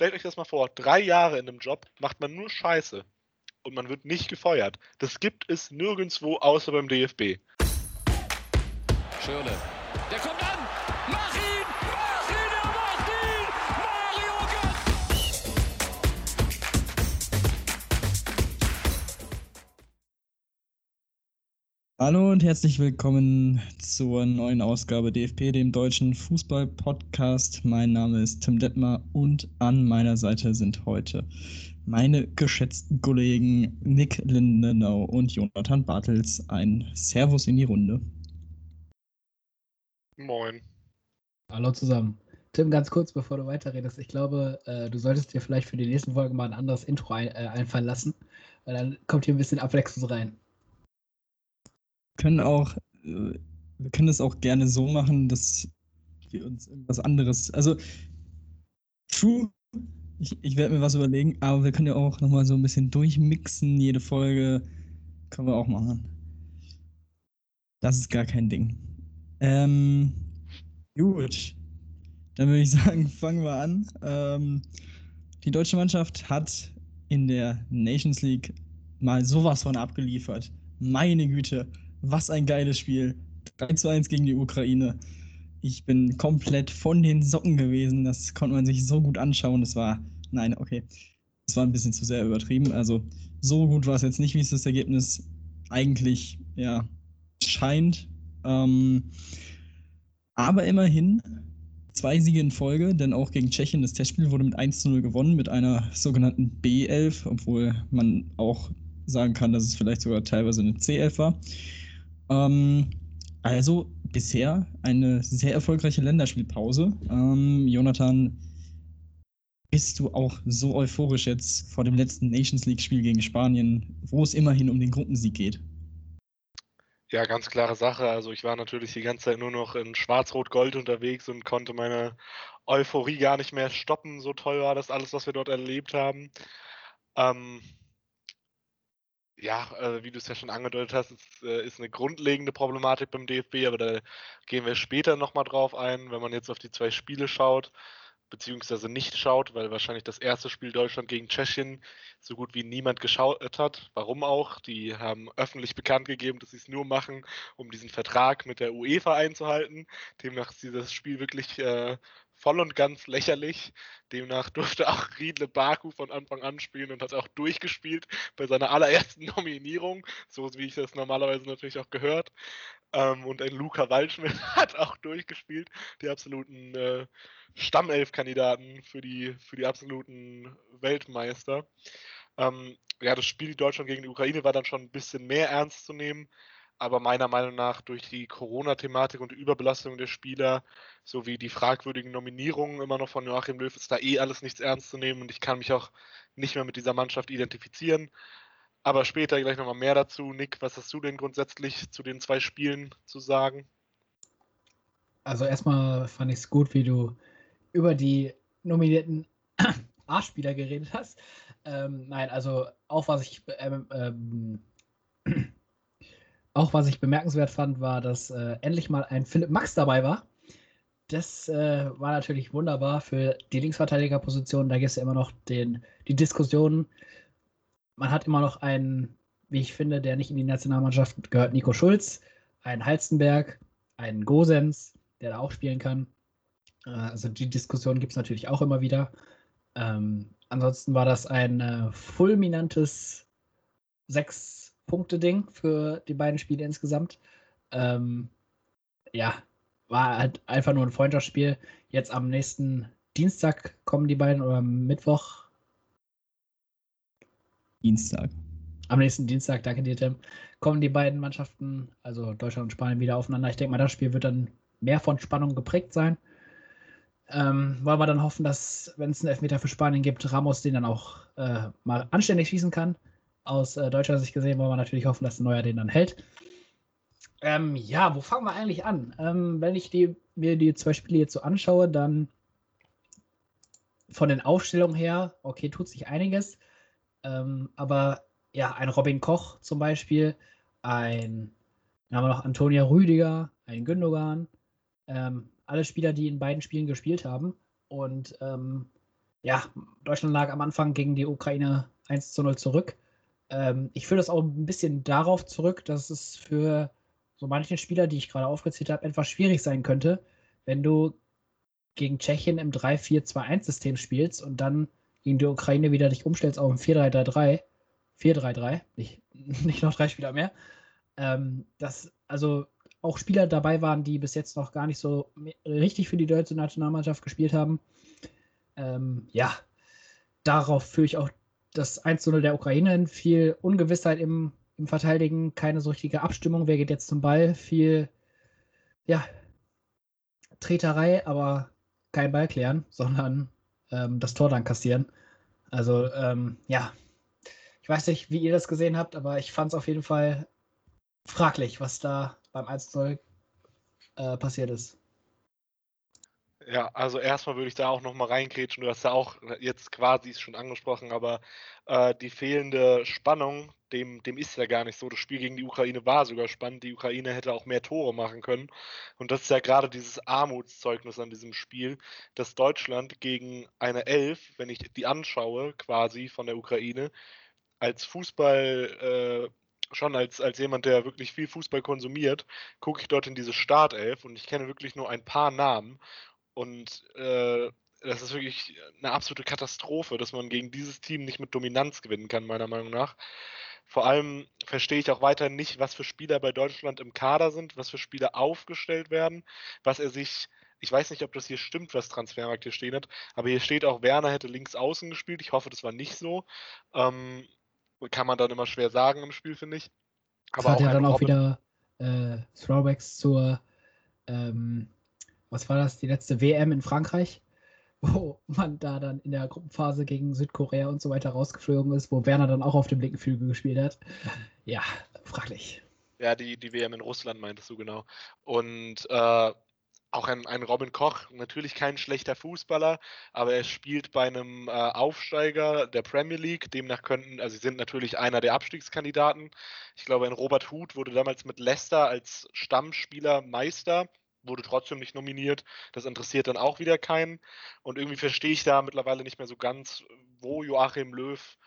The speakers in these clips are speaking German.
stellt euch das mal vor, drei Jahre in einem Job macht man nur Scheiße und man wird nicht gefeuert. Das gibt es nirgendwo außer beim DFB. Schöne. Hallo und herzlich willkommen zur neuen Ausgabe DFP, dem deutschen Fußball-Podcast. Mein Name ist Tim Detmer und an meiner Seite sind heute meine geschätzten Kollegen Nick Lindenau und Jonathan Bartels. Ein Servus in die Runde. Moin. Hallo zusammen. Tim, ganz kurz, bevor du weiterredest, ich glaube, äh, du solltest dir vielleicht für die nächsten Folgen mal ein anderes Intro ein, äh, einfallen lassen, weil dann kommt hier ein bisschen Abwechslung rein. Können auch, äh, wir können es auch gerne so machen, dass wir uns irgendwas anderes, also true, ich, ich werde mir was überlegen, aber wir können ja auch nochmal so ein bisschen durchmixen, jede Folge können wir auch machen. Das ist gar kein Ding. Ähm, gut, dann würde ich sagen, fangen wir an. Ähm, die deutsche Mannschaft hat in der Nations League mal sowas von abgeliefert. Meine Güte, was ein geiles Spiel. 3 zu 1 gegen die Ukraine. Ich bin komplett von den Socken gewesen. Das konnte man sich so gut anschauen. Das war, nein, okay. Das war ein bisschen zu sehr übertrieben. Also, so gut war es jetzt nicht, wie es das Ergebnis eigentlich, ja, scheint. Ähm, aber immerhin zwei Siege in Folge, denn auch gegen Tschechien das Testspiel wurde mit 1 zu 0 gewonnen, mit einer sogenannten B11, obwohl man auch sagen kann, dass es vielleicht sogar teilweise eine C11 war. Ähm, also bisher eine sehr erfolgreiche Länderspielpause. Ähm, Jonathan, bist du auch so euphorisch jetzt vor dem letzten Nations League-Spiel gegen Spanien, wo es immerhin um den Gruppensieg geht? Ja, ganz klare Sache. Also ich war natürlich die ganze Zeit nur noch in Schwarz-Rot-Gold unterwegs und konnte meine Euphorie gar nicht mehr stoppen. So toll war das alles, was wir dort erlebt haben. Ähm, ja, äh, wie du es ja schon angedeutet hast, es äh, ist eine grundlegende Problematik beim DFB, aber da gehen wir später nochmal drauf ein, wenn man jetzt auf die zwei Spiele schaut, beziehungsweise nicht schaut, weil wahrscheinlich das erste Spiel Deutschland gegen Tschechien so gut wie niemand geschaut hat. Warum auch? Die haben öffentlich bekannt gegeben, dass sie es nur machen, um diesen Vertrag mit der UEFA einzuhalten. Demnach ist dieses Spiel wirklich äh, voll und ganz lächerlich. Demnach durfte auch Riedle Baku von Anfang an spielen und hat auch durchgespielt bei seiner allerersten Nominierung, so wie ich das normalerweise natürlich auch gehört. Ähm, und ein Luca Waldschmidt hat auch durchgespielt, die absoluten äh, Stammelf-Kandidaten für die, für die absoluten Weltmeister. Ähm, ja, das Spiel Deutschland gegen die Ukraine war dann schon ein bisschen mehr ernst zu nehmen aber meiner Meinung nach durch die Corona-Thematik und die Überbelastung der Spieler sowie die fragwürdigen Nominierungen immer noch von Joachim Löw ist da eh alles nichts ernst zu nehmen und ich kann mich auch nicht mehr mit dieser Mannschaft identifizieren. Aber später gleich nochmal mehr dazu. Nick, was hast du denn grundsätzlich zu den zwei Spielen zu sagen? Also erstmal fand ich es gut, wie du über die nominierten A-Spieler geredet hast. Ähm, nein, also auch was ich ähm, ähm, auch was ich bemerkenswert fand, war, dass äh, endlich mal ein Philipp Max dabei war. Das äh, war natürlich wunderbar für die Linksverteidigerposition. Da gibt es ja immer noch den, die Diskussion. Man hat immer noch einen, wie ich finde, der nicht in die Nationalmannschaft gehört, Nico Schulz, einen Halstenberg, einen Gosens, der da auch spielen kann. Äh, also die Diskussion gibt es natürlich auch immer wieder. Ähm, ansonsten war das ein äh, fulminantes 6 Punkte-Ding für die beiden Spiele insgesamt. Ähm, ja, war halt einfach nur ein Freundschaftsspiel. Jetzt am nächsten Dienstag kommen die beiden oder Mittwoch. Dienstag. Am nächsten Dienstag, danke dir, Tim, kommen die beiden Mannschaften, also Deutschland und Spanien, wieder aufeinander. Ich denke mal, das Spiel wird dann mehr von Spannung geprägt sein. Ähm, wollen wir dann hoffen, dass, wenn es einen Elfmeter für Spanien gibt, Ramos den dann auch äh, mal anständig schießen kann aus äh, deutscher Sicht gesehen wollen wir natürlich hoffen, dass Neuer den dann hält. Ähm, ja, wo fangen wir eigentlich an? Ähm, wenn ich die, mir die zwei Spiele jetzt so anschaue, dann von den Aufstellungen her, okay, tut sich einiges. Ähm, aber ja, ein Robin Koch zum Beispiel, ein, dann haben wir noch Antonia Rüdiger, ein Gündogan, ähm, alle Spieler, die in beiden Spielen gespielt haben. Und ähm, ja, Deutschland lag am Anfang gegen die Ukraine 1 zu 0 zurück. Ähm, ich führe das auch ein bisschen darauf zurück, dass es für so manche Spieler, die ich gerade aufgezählt habe, etwas schwierig sein könnte, wenn du gegen Tschechien im 3-4-2-1-System spielst und dann gegen die Ukraine wieder dich umstellst auf ein 4-3-3-3. 4-3-3, nicht, nicht noch drei Spieler mehr. Ähm, dass also auch Spieler dabei waren, die bis jetzt noch gar nicht so richtig für die deutsche Nationalmannschaft gespielt haben. Ähm, ja, darauf führe ich auch das 1-0 der Ukraine Viel Ungewissheit im, im Verteidigen, keine so richtige Abstimmung. Wer geht jetzt zum Ball? Viel, ja, Treterei, aber kein Ball klären, sondern ähm, das Tor dann kassieren. Also, ähm, ja, ich weiß nicht, wie ihr das gesehen habt, aber ich fand es auf jeden Fall fraglich, was da beim 1-0 äh, passiert ist. Ja, also erstmal würde ich da auch nochmal reingrätschen. Du hast ja auch jetzt quasi schon angesprochen, aber äh, die fehlende Spannung, dem, dem ist ja gar nicht so. Das Spiel gegen die Ukraine war sogar spannend. Die Ukraine hätte auch mehr Tore machen können. Und das ist ja gerade dieses Armutszeugnis an diesem Spiel, dass Deutschland gegen eine Elf, wenn ich die anschaue, quasi von der Ukraine, als Fußball, äh, schon als, als jemand, der wirklich viel Fußball konsumiert, gucke ich dort in diese Startelf und ich kenne wirklich nur ein paar Namen. Und äh, das ist wirklich eine absolute Katastrophe, dass man gegen dieses Team nicht mit Dominanz gewinnen kann, meiner Meinung nach. Vor allem verstehe ich auch weiterhin nicht, was für Spieler bei Deutschland im Kader sind, was für Spieler aufgestellt werden, was er sich, ich weiß nicht, ob das hier stimmt, was Transfermarkt hier stehen hat, aber hier steht auch, Werner hätte links außen gespielt. Ich hoffe, das war nicht so. Ähm, kann man dann immer schwer sagen im Spiel, finde ich. Aber das hat ja dann auch wieder äh, Throwbacks zur ähm, was war das, die letzte WM in Frankreich, wo man da dann in der Gruppenphase gegen Südkorea und so weiter rausgeflogen ist, wo Werner dann auch auf dem linken Flügel gespielt hat. Ja, fraglich. Ja, die, die WM in Russland meintest du genau. Und äh, auch ein, ein Robin Koch, natürlich kein schlechter Fußballer, aber er spielt bei einem äh, Aufsteiger der Premier League. Demnach könnten, also sie sind natürlich einer der Abstiegskandidaten. Ich glaube, ein Robert Huth wurde damals mit Leicester als Stammspieler Meister wurde trotzdem nicht nominiert. Das interessiert dann auch wieder keinen. Und irgendwie verstehe ich da mittlerweile nicht mehr so ganz, wo Joachim Löw,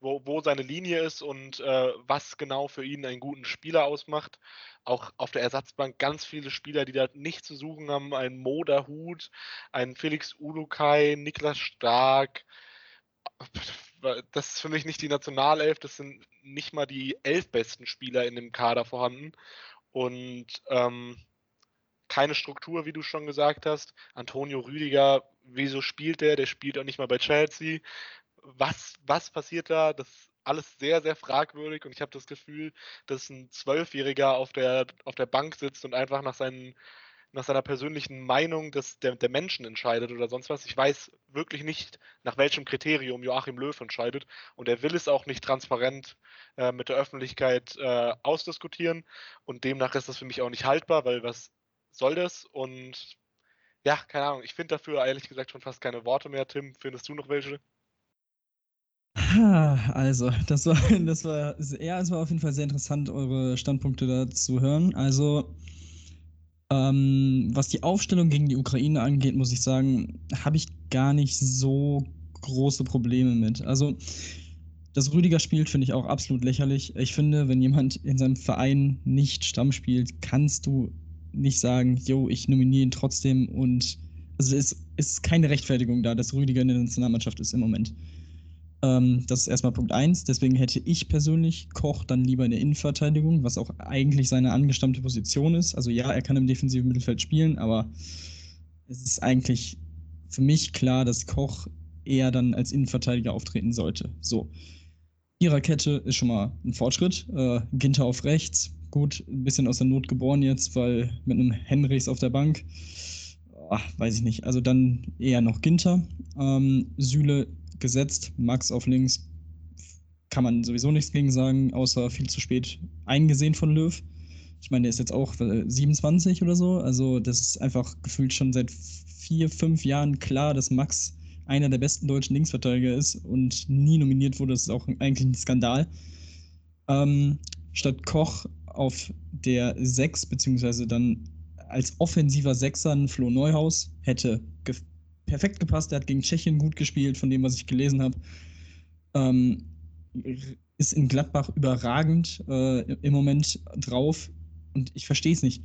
wo, wo seine Linie ist und äh, was genau für ihn einen guten Spieler ausmacht. Auch auf der Ersatzbank ganz viele Spieler, die da nicht zu suchen haben. Ein Moderhut, ein Felix Ulukai, Niklas Stark. Das ist für mich nicht die Nationalelf, das sind nicht mal die elf besten Spieler in dem Kader vorhanden. Und ähm, keine Struktur, wie du schon gesagt hast. Antonio Rüdiger, wieso spielt der? Der spielt auch nicht mal bei Chelsea. Was, was passiert da? Das ist alles sehr, sehr fragwürdig und ich habe das Gefühl, dass ein Zwölfjähriger auf der, auf der Bank sitzt und einfach nach, seinen, nach seiner persönlichen Meinung des, der, der Menschen entscheidet oder sonst was. Ich weiß wirklich nicht, nach welchem Kriterium Joachim Löw entscheidet und er will es auch nicht transparent äh, mit der Öffentlichkeit äh, ausdiskutieren und demnach ist das für mich auch nicht haltbar, weil was soll das und ja, keine Ahnung, ich finde dafür ehrlich gesagt schon fast keine Worte mehr. Tim, findest du noch welche? Also, das war, das war, ja, es war auf jeden Fall sehr interessant, eure Standpunkte da zu hören. Also, ähm, was die Aufstellung gegen die Ukraine angeht, muss ich sagen, habe ich gar nicht so große Probleme mit. Also, dass Rüdiger spielt, finde ich auch absolut lächerlich. Ich finde, wenn jemand in seinem Verein nicht Stamm spielt, kannst du nicht sagen, jo, ich nominiere ihn trotzdem und also es ist keine Rechtfertigung da, dass Rüdiger in der Nationalmannschaft ist im Moment. Ähm, das ist erstmal Punkt 1. Deswegen hätte ich persönlich Koch dann lieber in der Innenverteidigung, was auch eigentlich seine angestammte Position ist. Also ja, er kann im defensiven Mittelfeld spielen, aber es ist eigentlich für mich klar, dass Koch eher dann als Innenverteidiger auftreten sollte. So. Viererkette ist schon mal ein Fortschritt. Äh, Ginter auf rechts, gut, ein bisschen aus der Not geboren jetzt, weil mit einem Henrichs auf der Bank, ach, weiß ich nicht. Also dann eher noch Ginter. Ähm, Süle gesetzt, Max auf links, kann man sowieso nichts gegen sagen, außer viel zu spät eingesehen von Löw. Ich meine, der ist jetzt auch 27 oder so. Also das ist einfach gefühlt schon seit vier, fünf Jahren klar, dass Max einer der besten deutschen Linksverteidiger ist und nie nominiert wurde. Das ist auch eigentlich ein Skandal. Ähm, statt Koch auf der 6, beziehungsweise dann als offensiver Sechser Flo Neuhaus hätte perfekt gepasst. Er hat gegen Tschechien gut gespielt, von dem, was ich gelesen habe. Ähm, ist in Gladbach überragend äh, im Moment drauf. Und ich verstehe es nicht.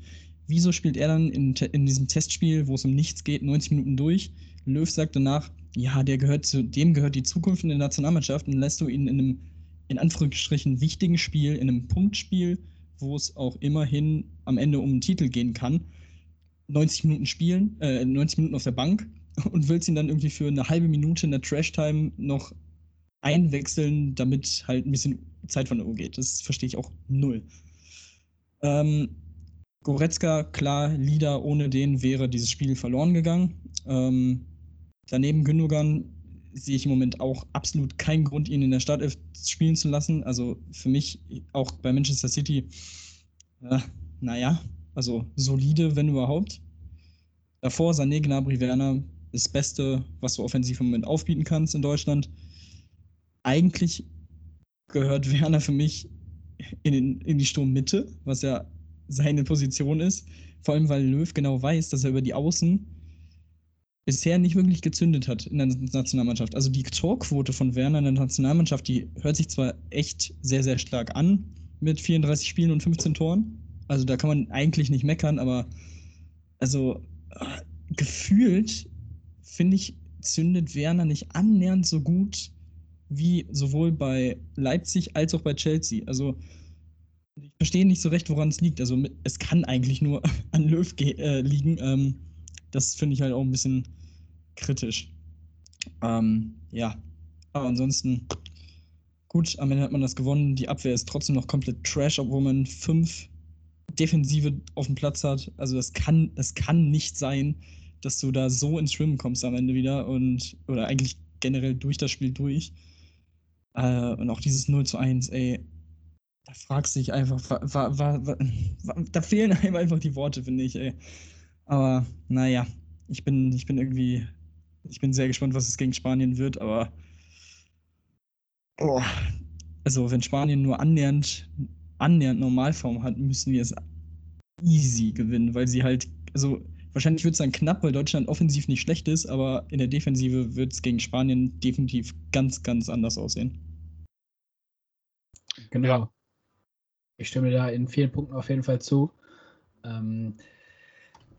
Wieso spielt er dann in, in diesem Testspiel, wo es um nichts geht, 90 Minuten durch? Löw sagt danach, ja, der gehört zu, dem gehört die Zukunft in der Nationalmannschaft und lässt du ihn in einem, in Anführungsstrichen, wichtigen Spiel, in einem Punktspiel, wo es auch immerhin am Ende um einen Titel gehen kann, 90 Minuten spielen, äh, 90 Minuten auf der Bank und willst ihn dann irgendwie für eine halbe Minute in der Trash-Time noch einwechseln, damit halt ein bisschen Zeit von der Uhr geht. Das verstehe ich auch null. Ähm, Goretzka, klar, Lieder, ohne den wäre dieses Spiel verloren gegangen. Ähm, daneben Gündogan sehe ich im Moment auch absolut keinen Grund, ihn in der Startelf spielen zu lassen. Also für mich auch bei Manchester City, äh, naja, also solide, wenn überhaupt. Davor Sané, Gnabry, Werner, das Beste, was du offensiv im Moment aufbieten kannst in Deutschland. Eigentlich gehört Werner für mich in, den, in die Sturmmitte, was ja seine Position ist. Vor allem, weil Löw genau weiß, dass er über die Außen bisher nicht wirklich gezündet hat in der Nationalmannschaft. Also die Torquote von Werner in der Nationalmannschaft, die hört sich zwar echt sehr, sehr stark an mit 34 Spielen und 15 Toren. Also da kann man eigentlich nicht meckern, aber also äh, gefühlt finde ich, zündet Werner nicht annähernd so gut wie sowohl bei Leipzig als auch bei Chelsea. Also ich verstehe nicht so recht, woran es liegt. Also es kann eigentlich nur an Löw äh, liegen. Ähm, das finde ich halt auch ein bisschen kritisch. Ähm, ja, aber ansonsten gut, am Ende hat man das gewonnen. Die Abwehr ist trotzdem noch komplett trash, obwohl man fünf Defensive auf dem Platz hat. Also das kann, das kann nicht sein, dass du da so ins Schwimmen kommst am Ende wieder und oder eigentlich generell durch das Spiel durch. Äh, und auch dieses 0 zu 1, ey, da fragst du dich einfach, wa, wa, wa, da fehlen einem einfach die Worte, finde ich, ey. Aber naja, ich bin, ich bin irgendwie, ich bin sehr gespannt, was es gegen Spanien wird, aber oh, also wenn Spanien nur annähernd, annähernd Normalform hat, müssen wir es easy gewinnen, weil sie halt, also wahrscheinlich wird es dann knapp, weil Deutschland offensiv nicht schlecht ist, aber in der Defensive wird es gegen Spanien definitiv ganz, ganz anders aussehen. Genau. Ja. Ich stimme da in vielen Punkten auf jeden Fall zu. Ähm,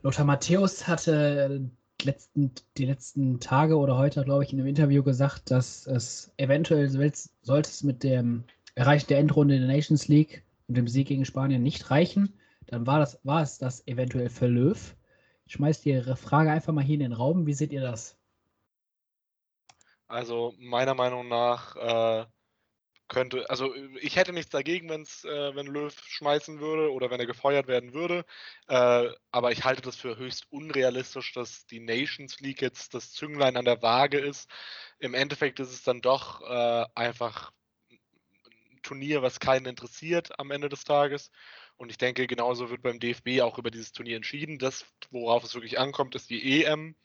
Lothar Matthäus hatte letzten, die letzten Tage oder heute, glaube ich, in einem Interview gesagt, dass es eventuell sollte es mit dem Erreichen der Endrunde in der Nations League und dem Sieg gegen Spanien nicht reichen. Dann war, das, war es das eventuell für Löw. Ich schmeiß die Frage einfach mal hier in den Raum. Wie seht ihr das? Also meiner Meinung nach äh, könnte, also ich hätte nichts dagegen, wenn's, äh, wenn Löw schmeißen würde oder wenn er gefeuert werden würde. Äh, aber ich halte das für höchst unrealistisch, dass die Nations League jetzt das Zünglein an der Waage ist. Im Endeffekt ist es dann doch äh, einfach ein Turnier, was keinen interessiert am Ende des Tages. Und ich denke, genauso wird beim DFB auch über dieses Turnier entschieden. Das, worauf es wirklich ankommt, ist die EM.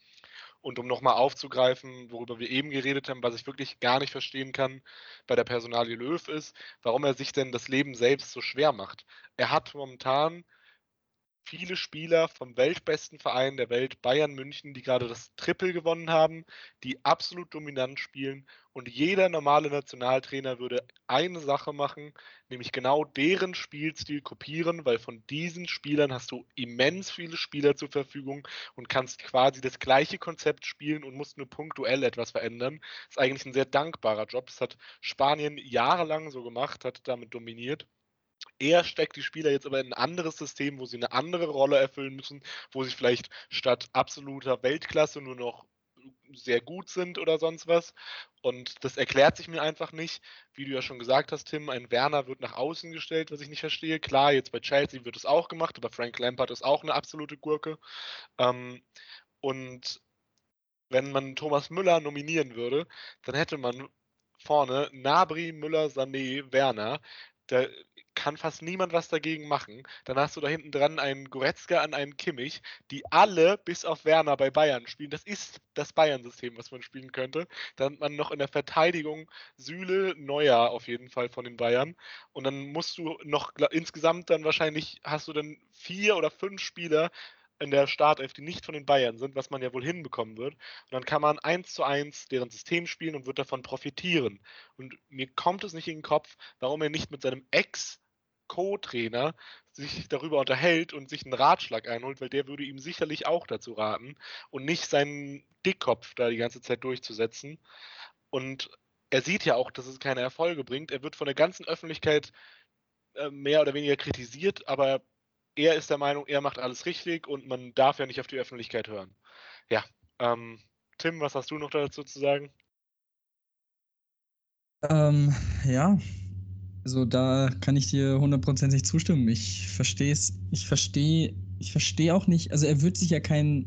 Und um nochmal aufzugreifen, worüber wir eben geredet haben, was ich wirklich gar nicht verstehen kann bei der Personalie Löw ist, warum er sich denn das Leben selbst so schwer macht. Er hat momentan viele Spieler vom weltbesten Verein der Welt, Bayern München, die gerade das Triple gewonnen haben, die absolut dominant spielen. Und jeder normale Nationaltrainer würde eine Sache machen, nämlich genau deren Spielstil kopieren, weil von diesen Spielern hast du immens viele Spieler zur Verfügung und kannst quasi das gleiche Konzept spielen und musst nur punktuell etwas verändern. Das ist eigentlich ein sehr dankbarer Job. Das hat Spanien jahrelang so gemacht, hat damit dominiert. Er steckt die Spieler jetzt aber in ein anderes System, wo sie eine andere Rolle erfüllen müssen, wo sie vielleicht statt absoluter Weltklasse nur noch sehr gut sind oder sonst was. Und das erklärt sich mir einfach nicht. Wie du ja schon gesagt hast, Tim, ein Werner wird nach außen gestellt, was ich nicht verstehe. Klar, jetzt bei Chelsea wird es auch gemacht, aber Frank Lampard ist auch eine absolute Gurke. Ähm, und wenn man Thomas Müller nominieren würde, dann hätte man vorne Nabri, Müller, Sané, Werner. Da kann fast niemand was dagegen machen. Dann hast du da hinten dran einen Goretzka an einen Kimmich, die alle bis auf Werner bei Bayern spielen. Das ist das Bayern-System, was man spielen könnte. Dann hat man noch in der Verteidigung Süle, Neuer auf jeden Fall von den Bayern. Und dann musst du noch insgesamt dann wahrscheinlich hast du dann vier oder fünf Spieler in der Startelf, die nicht von den Bayern sind, was man ja wohl hinbekommen wird. Und dann kann man eins zu eins deren System spielen und wird davon profitieren. Und mir kommt es nicht in den Kopf, warum er nicht mit seinem Ex- Co-Trainer sich darüber unterhält und sich einen Ratschlag einholt, weil der würde ihm sicherlich auch dazu raten und nicht seinen Dickkopf da die ganze Zeit durchzusetzen. Und er sieht ja auch, dass es keine Erfolge bringt. Er wird von der ganzen Öffentlichkeit äh, mehr oder weniger kritisiert, aber er ist der Meinung, er macht alles richtig und man darf ja nicht auf die Öffentlichkeit hören. Ja, ähm, Tim, was hast du noch dazu zu sagen? Ähm, ja, also da kann ich dir hundertprozentig zustimmen. Ich verstehe es, ich verstehe, ich verstehe auch nicht, also er wird sich ja keinen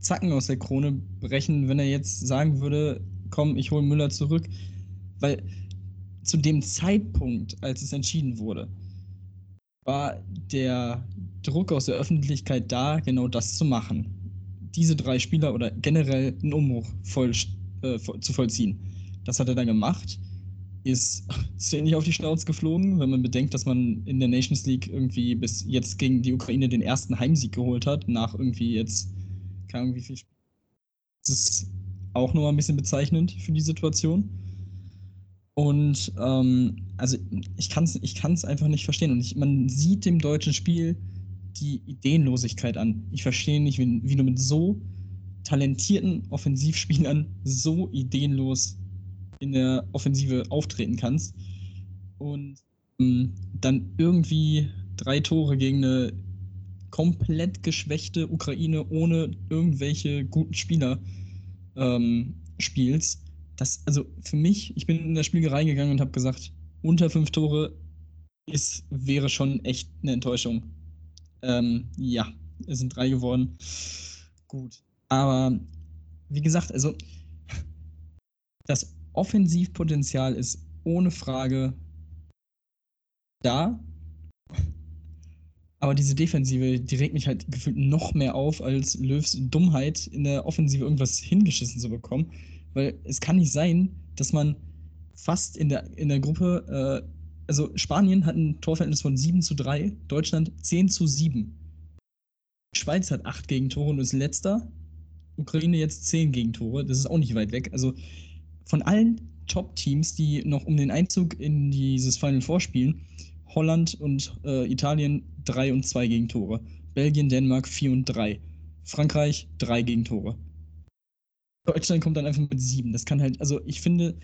Zacken aus der Krone brechen, wenn er jetzt sagen würde, komm, ich hole Müller zurück. Weil zu dem Zeitpunkt, als es entschieden wurde, war der Druck aus der Öffentlichkeit da, genau das zu machen. Diese drei Spieler oder generell einen Umbruch voll, äh, zu vollziehen. Das hat er dann gemacht. Ist ziemlich auf die Schnauze geflogen, wenn man bedenkt, dass man in der Nations League irgendwie bis jetzt gegen die Ukraine den ersten Heimsieg geholt hat, nach irgendwie jetzt, keine Ahnung, wie viel Spiel. Das ist auch nochmal ein bisschen bezeichnend für die Situation. Und ähm, also ich kann es ich kann's einfach nicht verstehen. Und ich, man sieht dem deutschen Spiel die Ideenlosigkeit an. Ich verstehe nicht, wie, wie du mit so talentierten Offensivspielern so ideenlos in der Offensive auftreten kannst. Und ähm, dann irgendwie drei Tore gegen eine komplett geschwächte Ukraine ohne irgendwelche guten Spieler ähm, spielst das, also für mich, ich bin in das Spiel reingegangen und habe gesagt, unter fünf Tore ist, wäre schon echt eine Enttäuschung. Ähm, ja, es sind drei geworden. Gut. Aber wie gesagt, also das Offensivpotenzial ist ohne Frage da. Aber diese Defensive, die regt mich halt gefühlt noch mehr auf, als Löws Dummheit in der Offensive irgendwas hingeschissen zu bekommen. Weil es kann nicht sein, dass man fast in der, in der Gruppe, äh, also Spanien hat ein Torverhältnis von 7 zu 3, Deutschland 10 zu 7. Schweiz hat 8 Gegentore und ist letzter. Ukraine jetzt 10 Gegentore, das ist auch nicht weit weg. Also von allen Top-Teams, die noch um den Einzug in dieses Final Four spielen, Holland und äh, Italien 3 und 2 Gegentore. Belgien, Dänemark 4 und 3. Frankreich 3 Gegentore. Deutschland kommt dann einfach mit sieben. Das kann halt, also ich finde,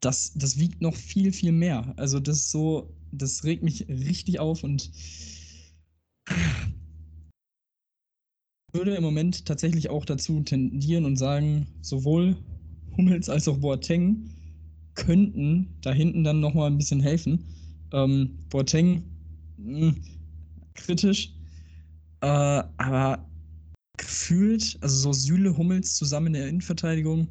das, das wiegt noch viel, viel mehr. Also das ist so, das regt mich richtig auf und würde im Moment tatsächlich auch dazu tendieren und sagen, sowohl Hummels als auch Boateng könnten da hinten dann nochmal ein bisschen helfen. Ähm, Boateng mh, hm, kritisch, äh, aber gefühlt, also so Süle, Hummels zusammen in der Innenverteidigung,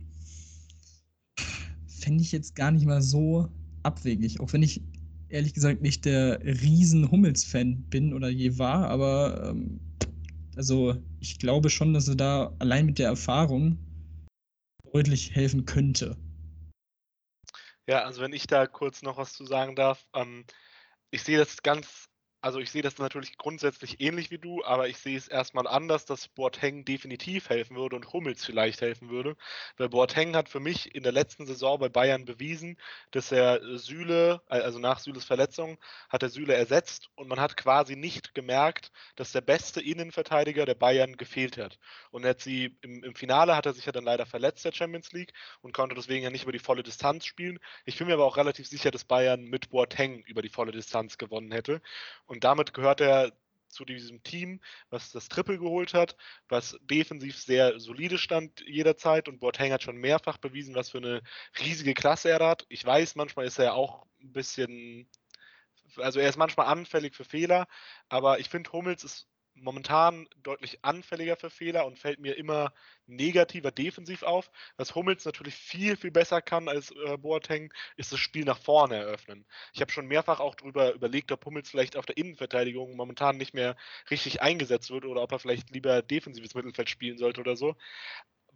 fände ich jetzt gar nicht mal so abwegig. Auch wenn ich ehrlich gesagt nicht der riesen Hummels-Fan bin oder je war, aber ähm, also ich glaube schon, dass er da allein mit der Erfahrung deutlich helfen könnte. Ja, also wenn ich da kurz noch was zu sagen darf, ähm, ich sehe das ganz also ich sehe das natürlich grundsätzlich ähnlich wie du, aber ich sehe es erstmal anders, dass Boateng definitiv helfen würde und Hummels vielleicht helfen würde. Weil Boateng hat für mich in der letzten Saison bei Bayern bewiesen, dass er Süle, also nach Süles Verletzung, hat er Süle ersetzt und man hat quasi nicht gemerkt, dass der beste Innenverteidiger der Bayern gefehlt hat. Und hat sie im, im Finale hat er sich ja dann leider verletzt der Champions League und konnte deswegen ja nicht über die volle Distanz spielen. Ich bin mir aber auch relativ sicher, dass Bayern mit Boateng über die volle Distanz gewonnen hätte. Und damit gehört er zu diesem Team, was das Triple geholt hat, was defensiv sehr solide stand jederzeit und Boateng hat schon mehrfach bewiesen, was für eine riesige Klasse er hat. Ich weiß, manchmal ist er auch ein bisschen, also er ist manchmal anfällig für Fehler, aber ich finde, Hummels ist momentan deutlich anfälliger für Fehler und fällt mir immer negativer defensiv auf. Was Hummels natürlich viel, viel besser kann als äh, Boateng, ist das Spiel nach vorne eröffnen. Ich habe schon mehrfach auch darüber überlegt, ob Hummels vielleicht auf der Innenverteidigung momentan nicht mehr richtig eingesetzt wird oder ob er vielleicht lieber defensives Mittelfeld spielen sollte oder so,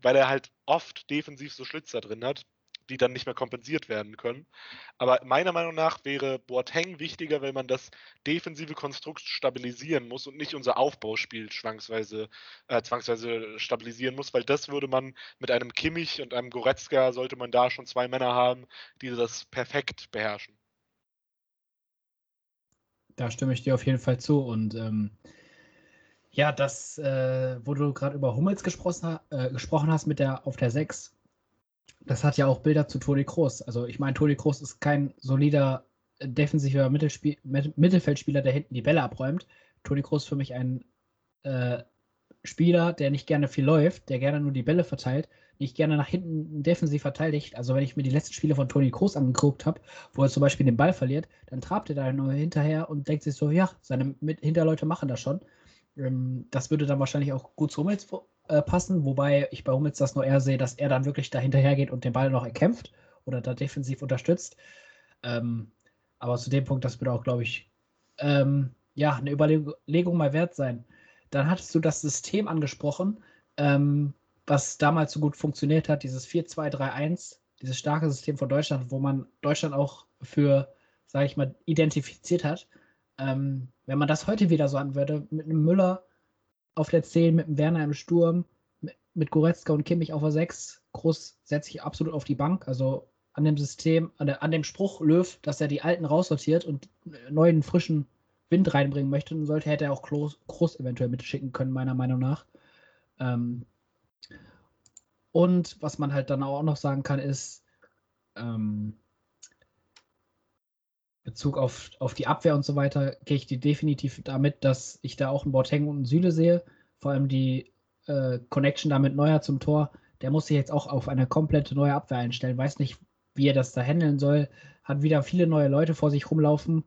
weil er halt oft defensiv so Schlitzer drin hat. Die dann nicht mehr kompensiert werden können. Aber meiner Meinung nach wäre Boateng wichtiger, weil man das defensive Konstrukt stabilisieren muss und nicht unser Aufbauspiel zwangsweise, äh, zwangsweise stabilisieren muss, weil das würde man mit einem Kimmich und einem Goretzka, sollte man da schon zwei Männer haben, die das perfekt beherrschen. Da stimme ich dir auf jeden Fall zu. Und ähm, ja, das, äh, wo du gerade über Hummels gesprochen, äh, gesprochen hast mit der auf der 6, das hat ja auch Bilder zu Toni Kroos. Also ich meine, Toni Kroos ist kein solider äh, defensiver Mittelfeldspieler, der hinten die Bälle abräumt. Toni Kroos für mich ein äh, Spieler, der nicht gerne viel läuft, der gerne nur die Bälle verteilt, nicht gerne nach hinten defensiv verteidigt. Also wenn ich mir die letzten Spiele von Toni Kroos angeguckt habe, wo er zum Beispiel den Ball verliert, dann trabt er da nur hinterher und denkt sich so, ja, seine Hinterleute machen das schon. Ähm, das würde dann wahrscheinlich auch gut zu Hummels äh, passen, wobei ich bei Hummels das nur eher sehe, dass er dann wirklich da hinterher geht und den Ball noch erkämpft oder da defensiv unterstützt. Ähm, aber zu dem Punkt, das würde auch, glaube ich, ähm, ja, eine Überlegung mal wert sein. Dann hattest du das System angesprochen. Ähm, was damals so gut funktioniert hat, dieses 4-2-3-1, dieses starke System von Deutschland, wo man Deutschland auch für, sage ich mal, identifiziert hat. Ähm, wenn man das heute wieder so an würde, mit einem Müller auf der 10, mit einem Werner im Sturm, mit, Goretzka und Kimmich auf der 6, Groß setze ich absolut auf die Bank. Also an dem System, an, der, an dem Spruch Löw, dass er die Alten raussortiert und neuen, frischen Wind reinbringen möchte, dann sollte, hätte er auch Groß, Groß eventuell mitschicken können, meiner Meinung nach. Ähm, und was man halt dann auch noch sagen kann, ist, ähm, Bezug auf, auf die Abwehr und so weiter, gehe ich definitiv damit, dass ich da auch einen Boateng und einen Süle sehe. Vor allem die äh, Connection da mit Neuer zum Tor, der muss sich jetzt auch auf eine komplette neue Abwehr einstellen. Weiß nicht, wie er das da handeln soll. Hat wieder viele neue Leute vor sich rumlaufen.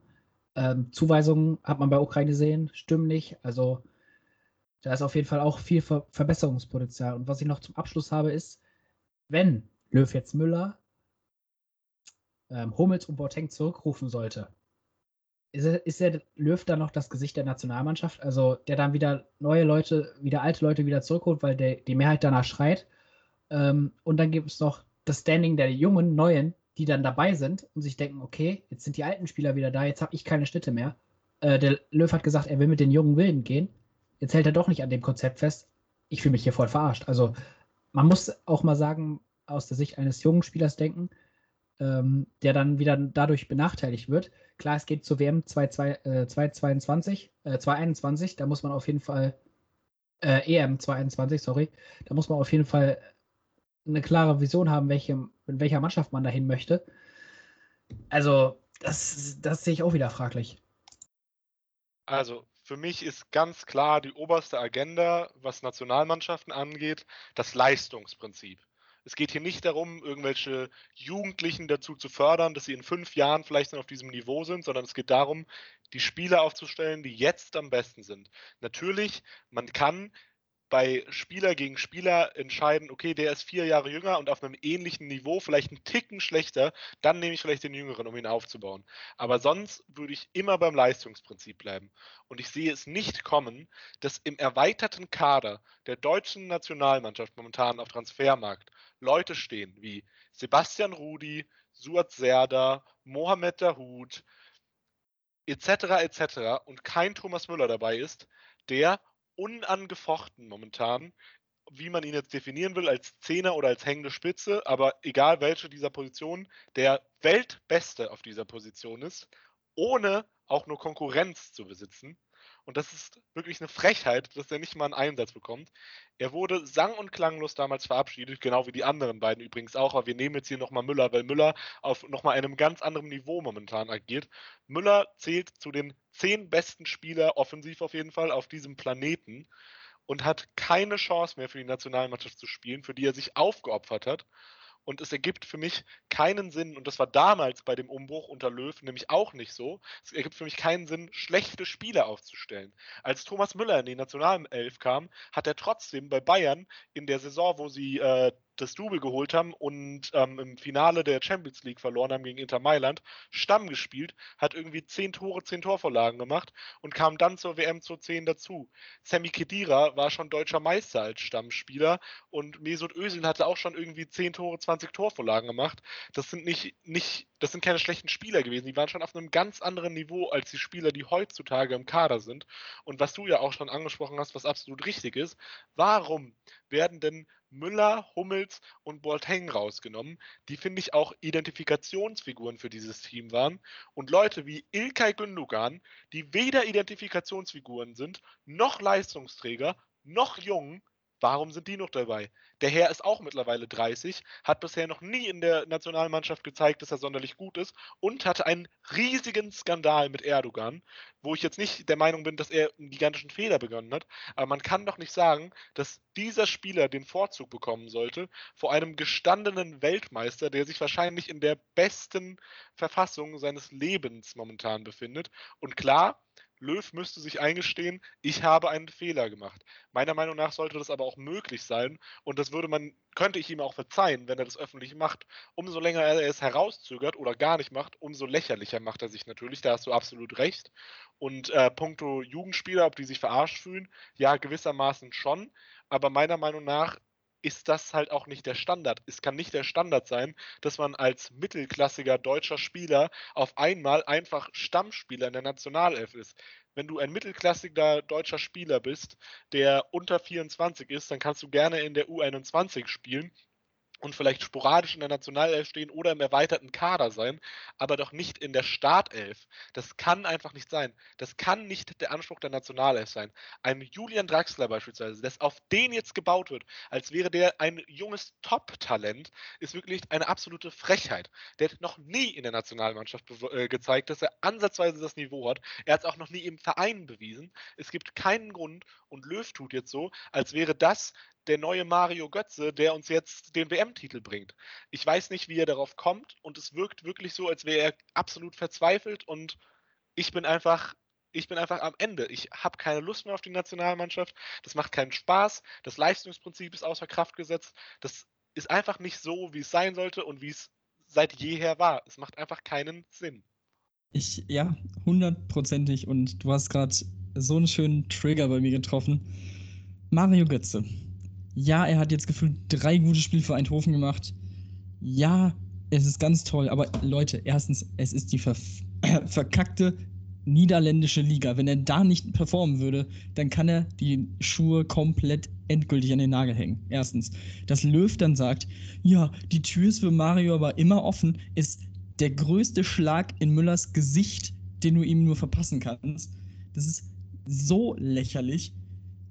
Ähm, Zuweisungen hat man bei Ukraine gesehen, stimmen nicht. Also da ist auf jeden Fall auch viel Ver Verbesserungspotenzial. Und was ich noch zum Abschluss habe, ist, wenn Löw jetzt Müller, ähm, Hummels und Boateng zurückrufen sollte, ist, er, der Löw dann noch das Gesicht der Nationalmannschaft? Also der dann wieder neue Leute, wieder alte Leute wieder zurückholt, weil der, die Mehrheit danach schreit. Ähm, und dann gibt es noch das Standing der jungen, neuen, die dann dabei sind und sich denken, okay, jetzt sind die alten Spieler wieder da, jetzt habe ich keine Schnitte mehr. Äh, der Löw hat gesagt, er will mit den jungen Wilden gehen jetzt hält er doch nicht an dem Konzept fest. Ich fühle mich hier voll verarscht. Also man muss auch mal sagen, aus der Sicht eines jungen Spielers denken, ähm, der dann wieder dadurch benachteiligt wird. Klar, es geht zur WM 2022, äh, 2021, da muss man auf jeden Fall, äh, EM 2021, sorry, da muss man auf jeden Fall eine klare Vision haben, welche, in welcher Mannschaft man dahin möchte. Also, das, das sehe ich auch wieder fraglich. Also, für mich ist ganz klar die oberste Agenda, was Nationalmannschaften angeht, das Leistungsprinzip. Es geht hier nicht darum, irgendwelche Jugendlichen dazu zu fördern, dass sie in fünf Jahren vielleicht noch auf diesem Niveau sind, sondern es geht darum, die Spieler aufzustellen, die jetzt am besten sind. Natürlich, man kann bei Spieler gegen Spieler entscheiden, okay, der ist vier Jahre jünger und auf einem ähnlichen Niveau, vielleicht einen Ticken schlechter, dann nehme ich vielleicht den Jüngeren, um ihn aufzubauen. Aber sonst würde ich immer beim Leistungsprinzip bleiben. Und ich sehe es nicht kommen, dass im erweiterten Kader der deutschen Nationalmannschaft momentan auf Transfermarkt Leute stehen wie Sebastian Rudi, Suat Serda, Mohamed Dahoud, etc. etc. und kein Thomas Müller dabei ist, der unangefochten momentan, wie man ihn jetzt definieren will, als Zehner oder als hängende Spitze, aber egal welche dieser Positionen, der Weltbeste auf dieser Position ist, ohne auch nur Konkurrenz zu besitzen. Und das ist wirklich eine Frechheit, dass er nicht mal einen Einsatz bekommt. Er wurde sang- und klanglos damals verabschiedet, genau wie die anderen beiden übrigens auch. Aber wir nehmen jetzt hier nochmal Müller, weil Müller auf nochmal einem ganz anderen Niveau momentan agiert. Müller zählt zu den zehn besten Spieler, offensiv auf jeden Fall, auf diesem Planeten und hat keine Chance mehr für die Nationalmannschaft zu spielen, für die er sich aufgeopfert hat. Und es ergibt für mich keinen Sinn, und das war damals bei dem Umbruch unter Löw nämlich auch nicht so, es ergibt für mich keinen Sinn, schlechte Spieler aufzustellen. Als Thomas Müller in die Nationalelf kam, hat er trotzdem bei Bayern in der Saison, wo sie äh, das Double geholt haben und ähm, im Finale der Champions League verloren haben gegen Inter Mailand, Stamm gespielt, hat irgendwie 10 Tore, 10 Torvorlagen gemacht und kam dann zur WM zur 10 dazu. Sammy Kedira war schon deutscher Meister als Stammspieler und Mesut Özil hatte auch schon irgendwie 10 Tore, 20 Torvorlagen gemacht. Das sind nicht, nicht, das sind keine schlechten Spieler gewesen. Die waren schon auf einem ganz anderen Niveau als die Spieler, die heutzutage im Kader sind. Und was du ja auch schon angesprochen hast, was absolut richtig ist, warum werden denn Müller, Hummels und Boateng rausgenommen, die finde ich auch Identifikationsfiguren für dieses Team waren. Und Leute wie Ilkay Gündogan, die weder Identifikationsfiguren sind, noch Leistungsträger, noch jung, Warum sind die noch dabei? Der Herr ist auch mittlerweile 30, hat bisher noch nie in der Nationalmannschaft gezeigt, dass er sonderlich gut ist und hatte einen riesigen Skandal mit Erdogan, wo ich jetzt nicht der Meinung bin, dass er einen gigantischen Fehler begonnen hat. Aber man kann doch nicht sagen, dass dieser Spieler den Vorzug bekommen sollte vor einem gestandenen Weltmeister, der sich wahrscheinlich in der besten Verfassung seines Lebens momentan befindet. Und klar, Löw müsste sich eingestehen, ich habe einen Fehler gemacht. Meiner Meinung nach sollte das aber auch möglich sein und das würde man, könnte ich ihm auch verzeihen, wenn er das öffentlich macht. Umso länger er es herauszögert oder gar nicht macht, umso lächerlicher macht er sich natürlich. Da hast du absolut recht. Und äh, puncto Jugendspieler, ob die sich verarscht fühlen, ja, gewissermaßen schon. Aber meiner Meinung nach ist das halt auch nicht der Standard. Es kann nicht der Standard sein, dass man als mittelklassiger deutscher Spieler auf einmal einfach Stammspieler in der Nationalelf ist. Wenn du ein mittelklassiger deutscher Spieler bist, der unter 24 ist, dann kannst du gerne in der U21 spielen und vielleicht sporadisch in der Nationalelf stehen oder im erweiterten Kader sein, aber doch nicht in der Startelf. Das kann einfach nicht sein. Das kann nicht der Anspruch der Nationalelf sein. Ein Julian Draxler beispielsweise, das auf den jetzt gebaut wird, als wäre der ein junges Top-Talent, ist wirklich eine absolute Frechheit. Der hat noch nie in der Nationalmannschaft äh, gezeigt, dass er ansatzweise das Niveau hat. Er hat es auch noch nie im Verein bewiesen. Es gibt keinen Grund und Löw tut jetzt so, als wäre das der neue Mario Götze, der uns jetzt den WM-Titel bringt. Ich weiß nicht, wie er darauf kommt und es wirkt wirklich so, als wäre er absolut verzweifelt und ich bin einfach, ich bin einfach am Ende. Ich habe keine Lust mehr auf die Nationalmannschaft. Das macht keinen Spaß. Das Leistungsprinzip ist außer Kraft gesetzt. Das ist einfach nicht so, wie es sein sollte und wie es seit jeher war. Es macht einfach keinen Sinn. Ich, ja, hundertprozentig. Und du hast gerade so einen schönen Trigger bei mir getroffen. Mario Götze. Ja, er hat jetzt gefühlt drei gute Spiele für Eindhoven gemacht. Ja, es ist ganz toll, aber Leute, erstens, es ist die ver verkackte niederländische Liga. Wenn er da nicht performen würde, dann kann er die Schuhe komplett endgültig an den Nagel hängen. Erstens. Dass Löw dann sagt, ja, die Tür ist für Mario aber immer offen, ist der größte Schlag in Müllers Gesicht, den du ihm nur verpassen kannst. Das ist so lächerlich.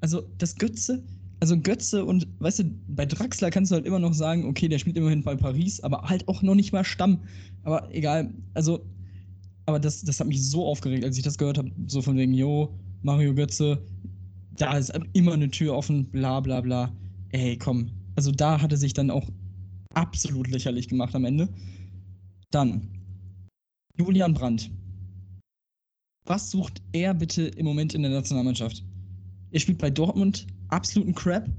Also, das Götze, also Götze und, weißt du, bei Draxler kannst du halt immer noch sagen, okay, der spielt immerhin bei Paris, aber halt auch noch nicht mal Stamm. Aber egal, also, aber das, das hat mich so aufgeregt, als ich das gehört habe, so von wegen, yo, Mario Götze, da ist immer eine Tür offen, bla bla bla. Ey, komm. Also da hat er sich dann auch absolut lächerlich gemacht am Ende. Dann, Julian Brandt. Was sucht er bitte im Moment in der Nationalmannschaft? Er spielt bei Dortmund absoluten Crap.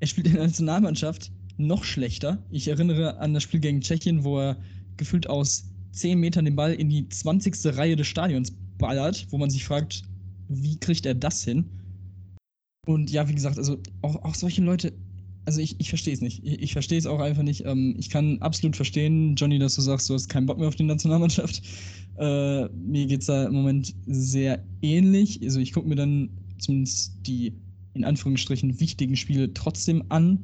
Er spielt in der Nationalmannschaft noch schlechter. Ich erinnere an das Spiel gegen Tschechien, wo er gefühlt aus 10 Metern den Ball in die 20. Reihe des Stadions ballert, wo man sich fragt, wie kriegt er das hin? Und ja, wie gesagt, also auch, auch solche Leute, also ich, ich verstehe es nicht. Ich, ich verstehe es auch einfach nicht. Ähm, ich kann absolut verstehen, Johnny, dass du sagst, du hast keinen Bock mehr auf die Nationalmannschaft. Äh, mir geht es da im Moment sehr ähnlich. Also ich gucke mir dann zumindest die in Anführungsstrichen wichtigen Spiele trotzdem an.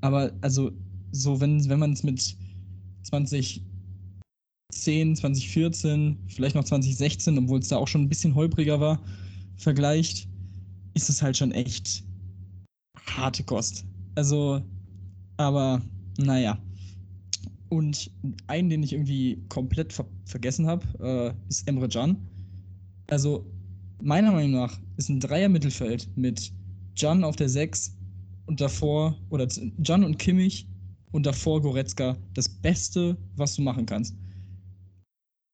Aber also so, wenn, wenn man es mit 2010, 2014, vielleicht noch 2016, obwohl es da auch schon ein bisschen holpriger war, vergleicht, ist es halt schon echt harte Kost. Also, aber naja. Und einen, den ich irgendwie komplett ver vergessen habe, äh, ist Emre Can. Also, meiner Meinung nach ist ein Dreier-Mittelfeld mit Jan auf der 6 und davor, oder Jan und Kimmich und davor Goretzka das Beste, was du machen kannst.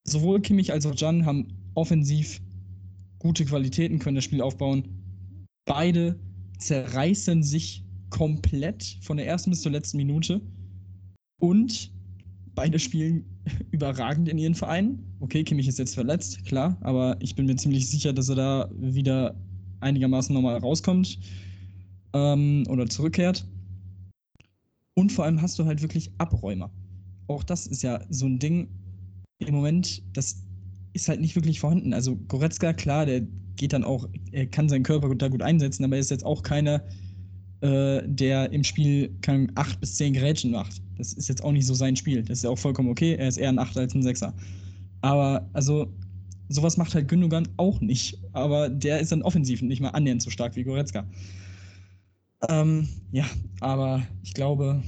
Sowohl Kimmich als auch Jan haben offensiv gute Qualitäten, können das Spiel aufbauen. Beide zerreißen sich komplett von der ersten bis zur letzten Minute. Und beide spielen überragend in ihren Vereinen. Okay, Kimmich ist jetzt verletzt, klar, aber ich bin mir ziemlich sicher, dass er da wieder einigermaßen normal rauskommt ähm, oder zurückkehrt. Und vor allem hast du halt wirklich Abräumer. Auch das ist ja so ein Ding im Moment, das ist halt nicht wirklich vorhanden. Also Goretzka, klar, der geht dann auch, er kann seinen Körper da gut einsetzen, aber er ist jetzt auch keiner, äh, der im Spiel kann acht bis zehn Gerätschen macht. Das ist jetzt auch nicht so sein Spiel. Das ist ja auch vollkommen okay. Er ist eher ein Achter als ein Sechser. Aber also sowas macht halt Gündogan auch nicht. Aber der ist dann offensiv nicht mal annähernd so stark wie Goretzka. Ähm, ja, aber ich glaube,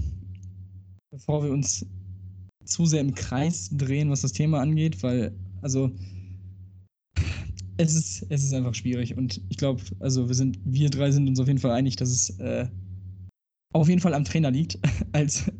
bevor wir uns zu sehr im Kreis drehen, was das Thema angeht, weil, also, es ist, es ist einfach schwierig. Und ich glaube, also wir sind, wir drei sind uns auf jeden Fall einig, dass es äh, auf jeden Fall am Trainer liegt, als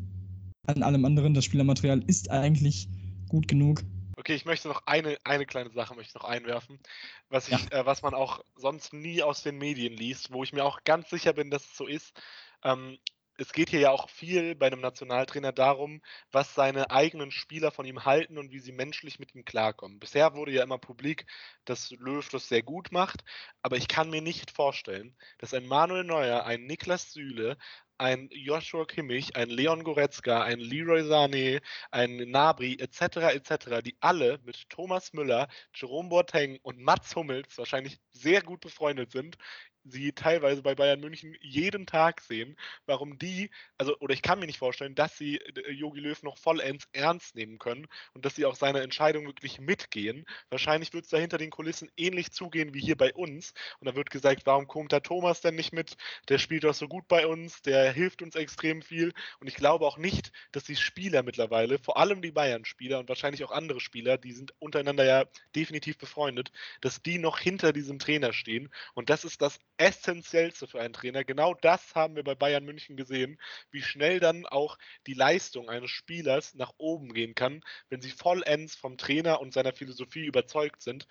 an allem anderen. Das Spielermaterial ist eigentlich gut genug. Okay, ich möchte noch eine, eine kleine Sache möchte noch einwerfen, was, ich, ja. äh, was man auch sonst nie aus den Medien liest, wo ich mir auch ganz sicher bin, dass es so ist. Ähm, es geht hier ja auch viel bei einem Nationaltrainer darum, was seine eigenen Spieler von ihm halten und wie sie menschlich mit ihm klarkommen. Bisher wurde ja immer publik, dass Löw das sehr gut macht, aber ich kann mir nicht vorstellen, dass ein Manuel Neuer, ein Niklas Süle, ein Joshua Kimmich, ein Leon Goretzka, ein Leroy Sané, ein Nabri etc. etc., die alle mit Thomas Müller, Jerome Boateng und Mats Hummels wahrscheinlich sehr gut befreundet sind, sie teilweise bei Bayern München jeden Tag sehen, warum die, also, oder ich kann mir nicht vorstellen, dass sie Jogi Löw noch vollends ernst nehmen können und dass sie auch seine Entscheidung wirklich mitgehen. Wahrscheinlich wird es da hinter den Kulissen ähnlich zugehen wie hier bei uns. Und da wird gesagt, warum kommt der Thomas denn nicht mit? Der spielt doch so gut bei uns, der hilft uns extrem viel. Und ich glaube auch nicht, dass die Spieler mittlerweile, vor allem die Bayern-Spieler und wahrscheinlich auch andere Spieler, die sind untereinander ja definitiv befreundet, dass die noch hinter diesem Trainer stehen. Und das ist das essentiellste für einen Trainer. Genau das haben wir bei Bayern München gesehen, wie schnell dann auch die Leistung eines Spielers nach oben gehen kann, wenn sie vollends vom Trainer und seiner Philosophie überzeugt sind.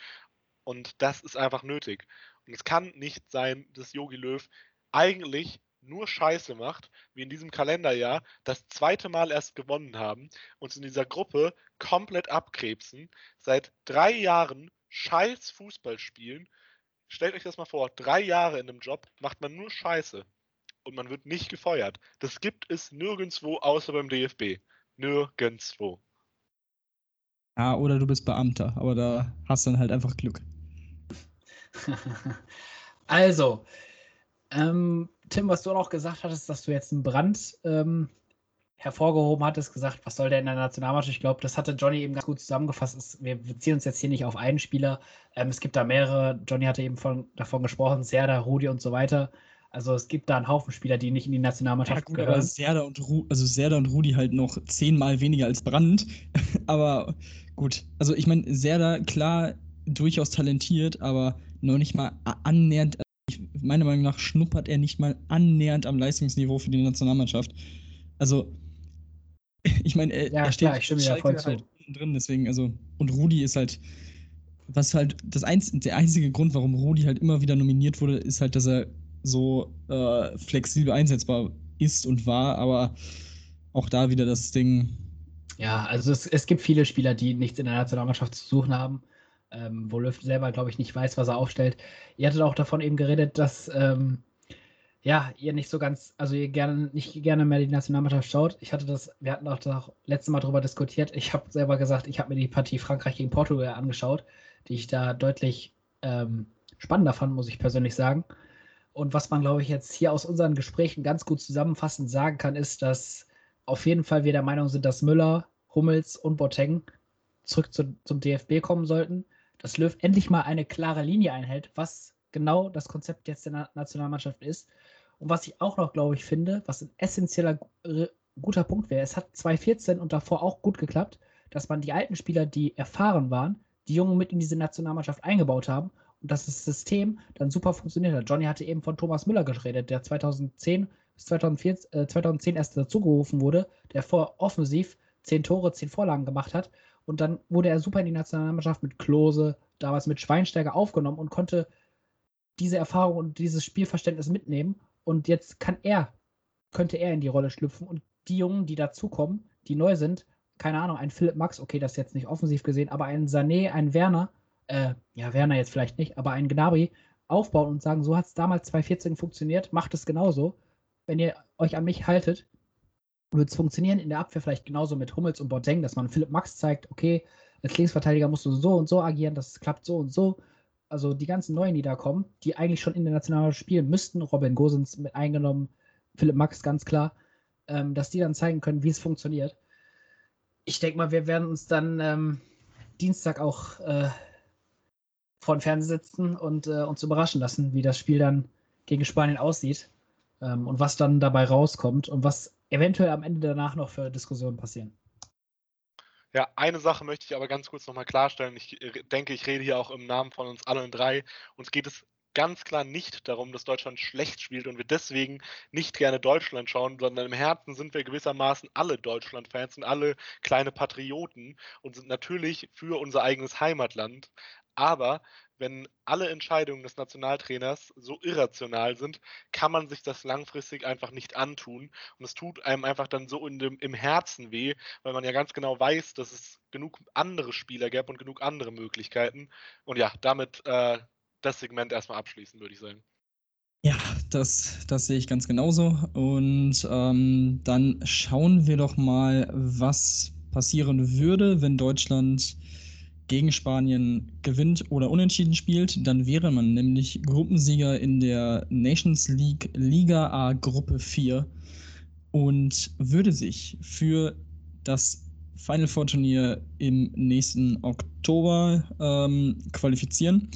Und das ist einfach nötig. Und es kann nicht sein, dass Yogi Löw eigentlich nur Scheiße macht, wie in diesem Kalenderjahr das zweite Mal erst gewonnen haben, uns in dieser Gruppe komplett abkrebsen, seit drei Jahren scheiß Fußball spielen stellt euch das mal vor, drei Jahre in einem Job macht man nur Scheiße und man wird nicht gefeuert. Das gibt es nirgendwo außer beim DFB. Nirgendwo. Ja, oder du bist Beamter, aber da hast du dann halt einfach Glück. also, ähm, Tim, was du auch gesagt hattest, dass du jetzt einen Brand ähm, hervorgehoben hattest, gesagt, was soll der in der Nationalmannschaft? Ich glaube, das hatte Johnny eben ganz gut zusammengefasst. wir beziehen uns jetzt hier nicht auf einen Spieler. Ähm, es gibt da mehrere. Johnny hatte eben von, davon gesprochen, Serda, Rudi und so weiter. Also es gibt da einen Haufen Spieler, die nicht in die Nationalmannschaft ja, gut, gehören. Aber Serda und, Ru also Serda und Rudi halt noch zehnmal weniger als Brand. aber gut, also ich meine, Serda, klar, durchaus talentiert, aber noch nicht mal annähernd, also meiner Meinung nach schnuppert er nicht mal annähernd am Leistungsniveau für die Nationalmannschaft. Also ich meine, er, ja, er steht klar, ich stimme Schalke voll halt drin, deswegen, also, und Rudi ist halt, was halt, das einz der einzige Grund, warum Rudi halt immer wieder nominiert wurde, ist halt, dass er so äh, flexibel einsetzbar ist und war, aber auch da wieder das Ding. Ja, also es, es gibt viele Spieler, die nichts in der Nationalmannschaft zu suchen haben, ähm, wo Löw selber, glaube ich, nicht weiß, was er aufstellt. Ihr hattet auch davon eben geredet, dass ähm, ja, ihr nicht so ganz, also ihr gerne nicht gerne mehr die Nationalmannschaft schaut. Ich hatte das, wir hatten auch das letzte Mal darüber diskutiert. Ich habe selber gesagt, ich habe mir die Partie Frankreich gegen Portugal angeschaut, die ich da deutlich ähm, spannender fand, muss ich persönlich sagen. Und was man, glaube ich, jetzt hier aus unseren Gesprächen ganz gut zusammenfassend sagen kann, ist, dass auf jeden Fall wir der Meinung sind, dass Müller, Hummels und Boateng zurück zu, zum DFB kommen sollten, dass Löw endlich mal eine klare Linie einhält, was genau das Konzept jetzt der Nationalmannschaft ist und was ich auch noch, glaube ich, finde, was ein essentieller guter Punkt wäre, es hat 2014 und davor auch gut geklappt, dass man die alten Spieler, die erfahren waren, die Jungen mit in diese Nationalmannschaft eingebaut haben und dass das System dann super funktioniert hat. Johnny hatte eben von Thomas Müller geredet, der 2010 bis 2014, äh, 2010 erst dazugerufen wurde, der vor offensiv zehn Tore, zehn Vorlagen gemacht hat. Und dann wurde er super in die Nationalmannschaft mit Klose, damals mit Schweinsteiger aufgenommen und konnte diese Erfahrung und dieses Spielverständnis mitnehmen und jetzt kann er könnte er in die Rolle schlüpfen und die Jungen, die dazukommen, die neu sind, keine Ahnung, ein Philipp Max, okay, das ist jetzt nicht offensiv gesehen, aber ein Sané, ein Werner, äh, ja, Werner jetzt vielleicht nicht, aber ein Gnabry aufbauen und sagen, so hat es damals 2014 funktioniert, macht es genauso. Wenn ihr euch an mich haltet, wird es funktionieren in der Abwehr vielleicht genauso mit Hummels und Boateng, dass man Philipp Max zeigt, okay, als Linksverteidiger musst du so und so agieren, das klappt so und so. Also die ganzen Neuen, die da kommen, die eigentlich schon international spielen müssten, Robin Gosens mit eingenommen, Philipp Max ganz klar, ähm, dass die dann zeigen können, wie es funktioniert. Ich denke mal, wir werden uns dann ähm, Dienstag auch äh, vor dem Fernseher sitzen und äh, uns überraschen lassen, wie das Spiel dann gegen Spanien aussieht ähm, und was dann dabei rauskommt und was eventuell am Ende danach noch für Diskussionen passieren. Ja, eine Sache möchte ich aber ganz kurz nochmal klarstellen. Ich äh, denke, ich rede hier auch im Namen von uns allen drei. Uns geht es ganz klar nicht darum, dass Deutschland schlecht spielt und wir deswegen nicht gerne Deutschland schauen, sondern im Herzen sind wir gewissermaßen alle Deutschland-Fans und alle kleine Patrioten und sind natürlich für unser eigenes Heimatland. Aber wenn alle Entscheidungen des Nationaltrainers so irrational sind, kann man sich das langfristig einfach nicht antun. Und es tut einem einfach dann so dem, im Herzen weh, weil man ja ganz genau weiß, dass es genug andere Spieler gäbe und genug andere Möglichkeiten. Und ja, damit äh, das Segment erstmal abschließen, würde ich sagen. Ja, das, das sehe ich ganz genauso. Und ähm, dann schauen wir doch mal, was passieren würde, wenn Deutschland gegen Spanien gewinnt oder unentschieden spielt. Dann wäre man nämlich Gruppensieger in der Nations League Liga A Gruppe 4 und würde sich für das Final Four Turnier im nächsten Oktober ähm, qualifizieren.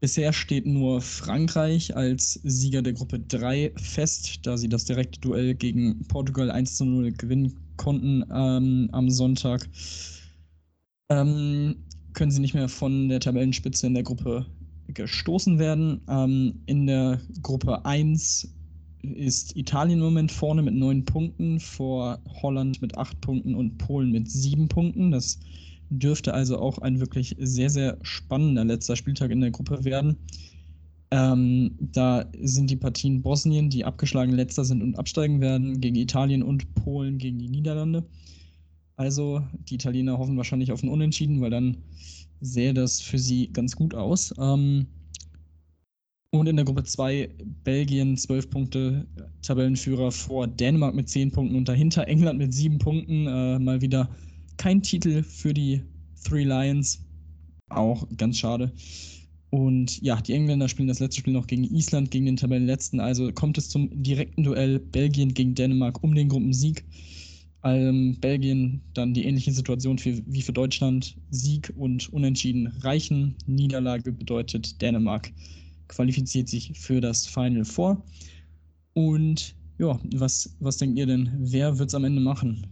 Bisher steht nur Frankreich als Sieger der Gruppe 3 fest, da sie das direkte Duell gegen Portugal 1 zu 0 gewinnen konnten ähm, am Sonntag. Ähm, können sie nicht mehr von der Tabellenspitze in der Gruppe gestoßen werden. Ähm, in der Gruppe 1 ist Italien im Moment vorne mit neun Punkten, vor Holland mit acht Punkten und Polen mit sieben Punkten. Das dürfte also auch ein wirklich sehr, sehr spannender letzter Spieltag in der Gruppe werden. Ähm, da sind die Partien Bosnien, die abgeschlagen letzter sind und absteigen werden, gegen Italien und Polen gegen die Niederlande. Also die Italiener hoffen wahrscheinlich auf ein Unentschieden, weil dann sähe das für sie ganz gut aus. Ähm, und in der Gruppe 2 Belgien 12 Punkte, Tabellenführer vor Dänemark mit 10 Punkten und dahinter England mit 7 Punkten. Äh, mal wieder kein Titel für die Three Lions. Auch ganz schade. Und ja, die Engländer spielen das letzte Spiel noch gegen Island, gegen den Tabellenletzten. Also kommt es zum direkten Duell Belgien gegen Dänemark um den Gruppensieg. Ähm, Belgien dann die ähnliche Situation für, wie für Deutschland. Sieg und Unentschieden reichen. Niederlage bedeutet, Dänemark qualifiziert sich für das Final Four. Und ja, was, was denkt ihr denn? Wer wird es am Ende machen?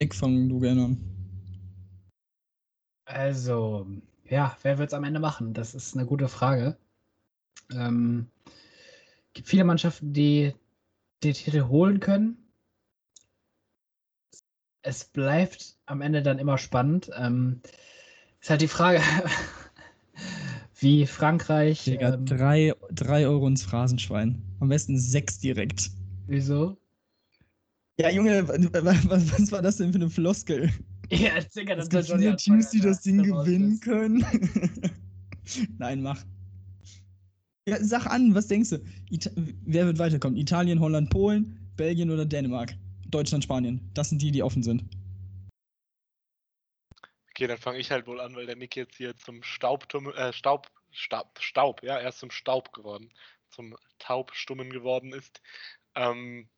Ich fange du gerne an. Also, ja, wer wird es am Ende machen? Das ist eine gute Frage. Ähm, gibt viele Mannschaften, die den Titel holen können. Es bleibt am Ende dann immer spannend. Ähm, ist halt die Frage, wie Frankreich. Digga, ähm, drei, drei Euro ins Phrasenschwein. Am besten sechs direkt. Wieso? Ja, Junge, was, was war das denn für eine Floskel? Ja, Digga, das gibt viele Teams, die das Ding gewinnen können. Nein, mach. Ja, sag an, was denkst du? Ita wer wird weiterkommen? Italien, Holland, Polen, Belgien oder Dänemark? Deutschland, Spanien. Das sind die, die offen sind. Okay, dann fange ich halt wohl an, weil der Nick jetzt hier zum Staubtum äh, Staub, Staub, Staub, ja, er ist zum Staub geworden, zum Taubstummen geworden ist. Ähm,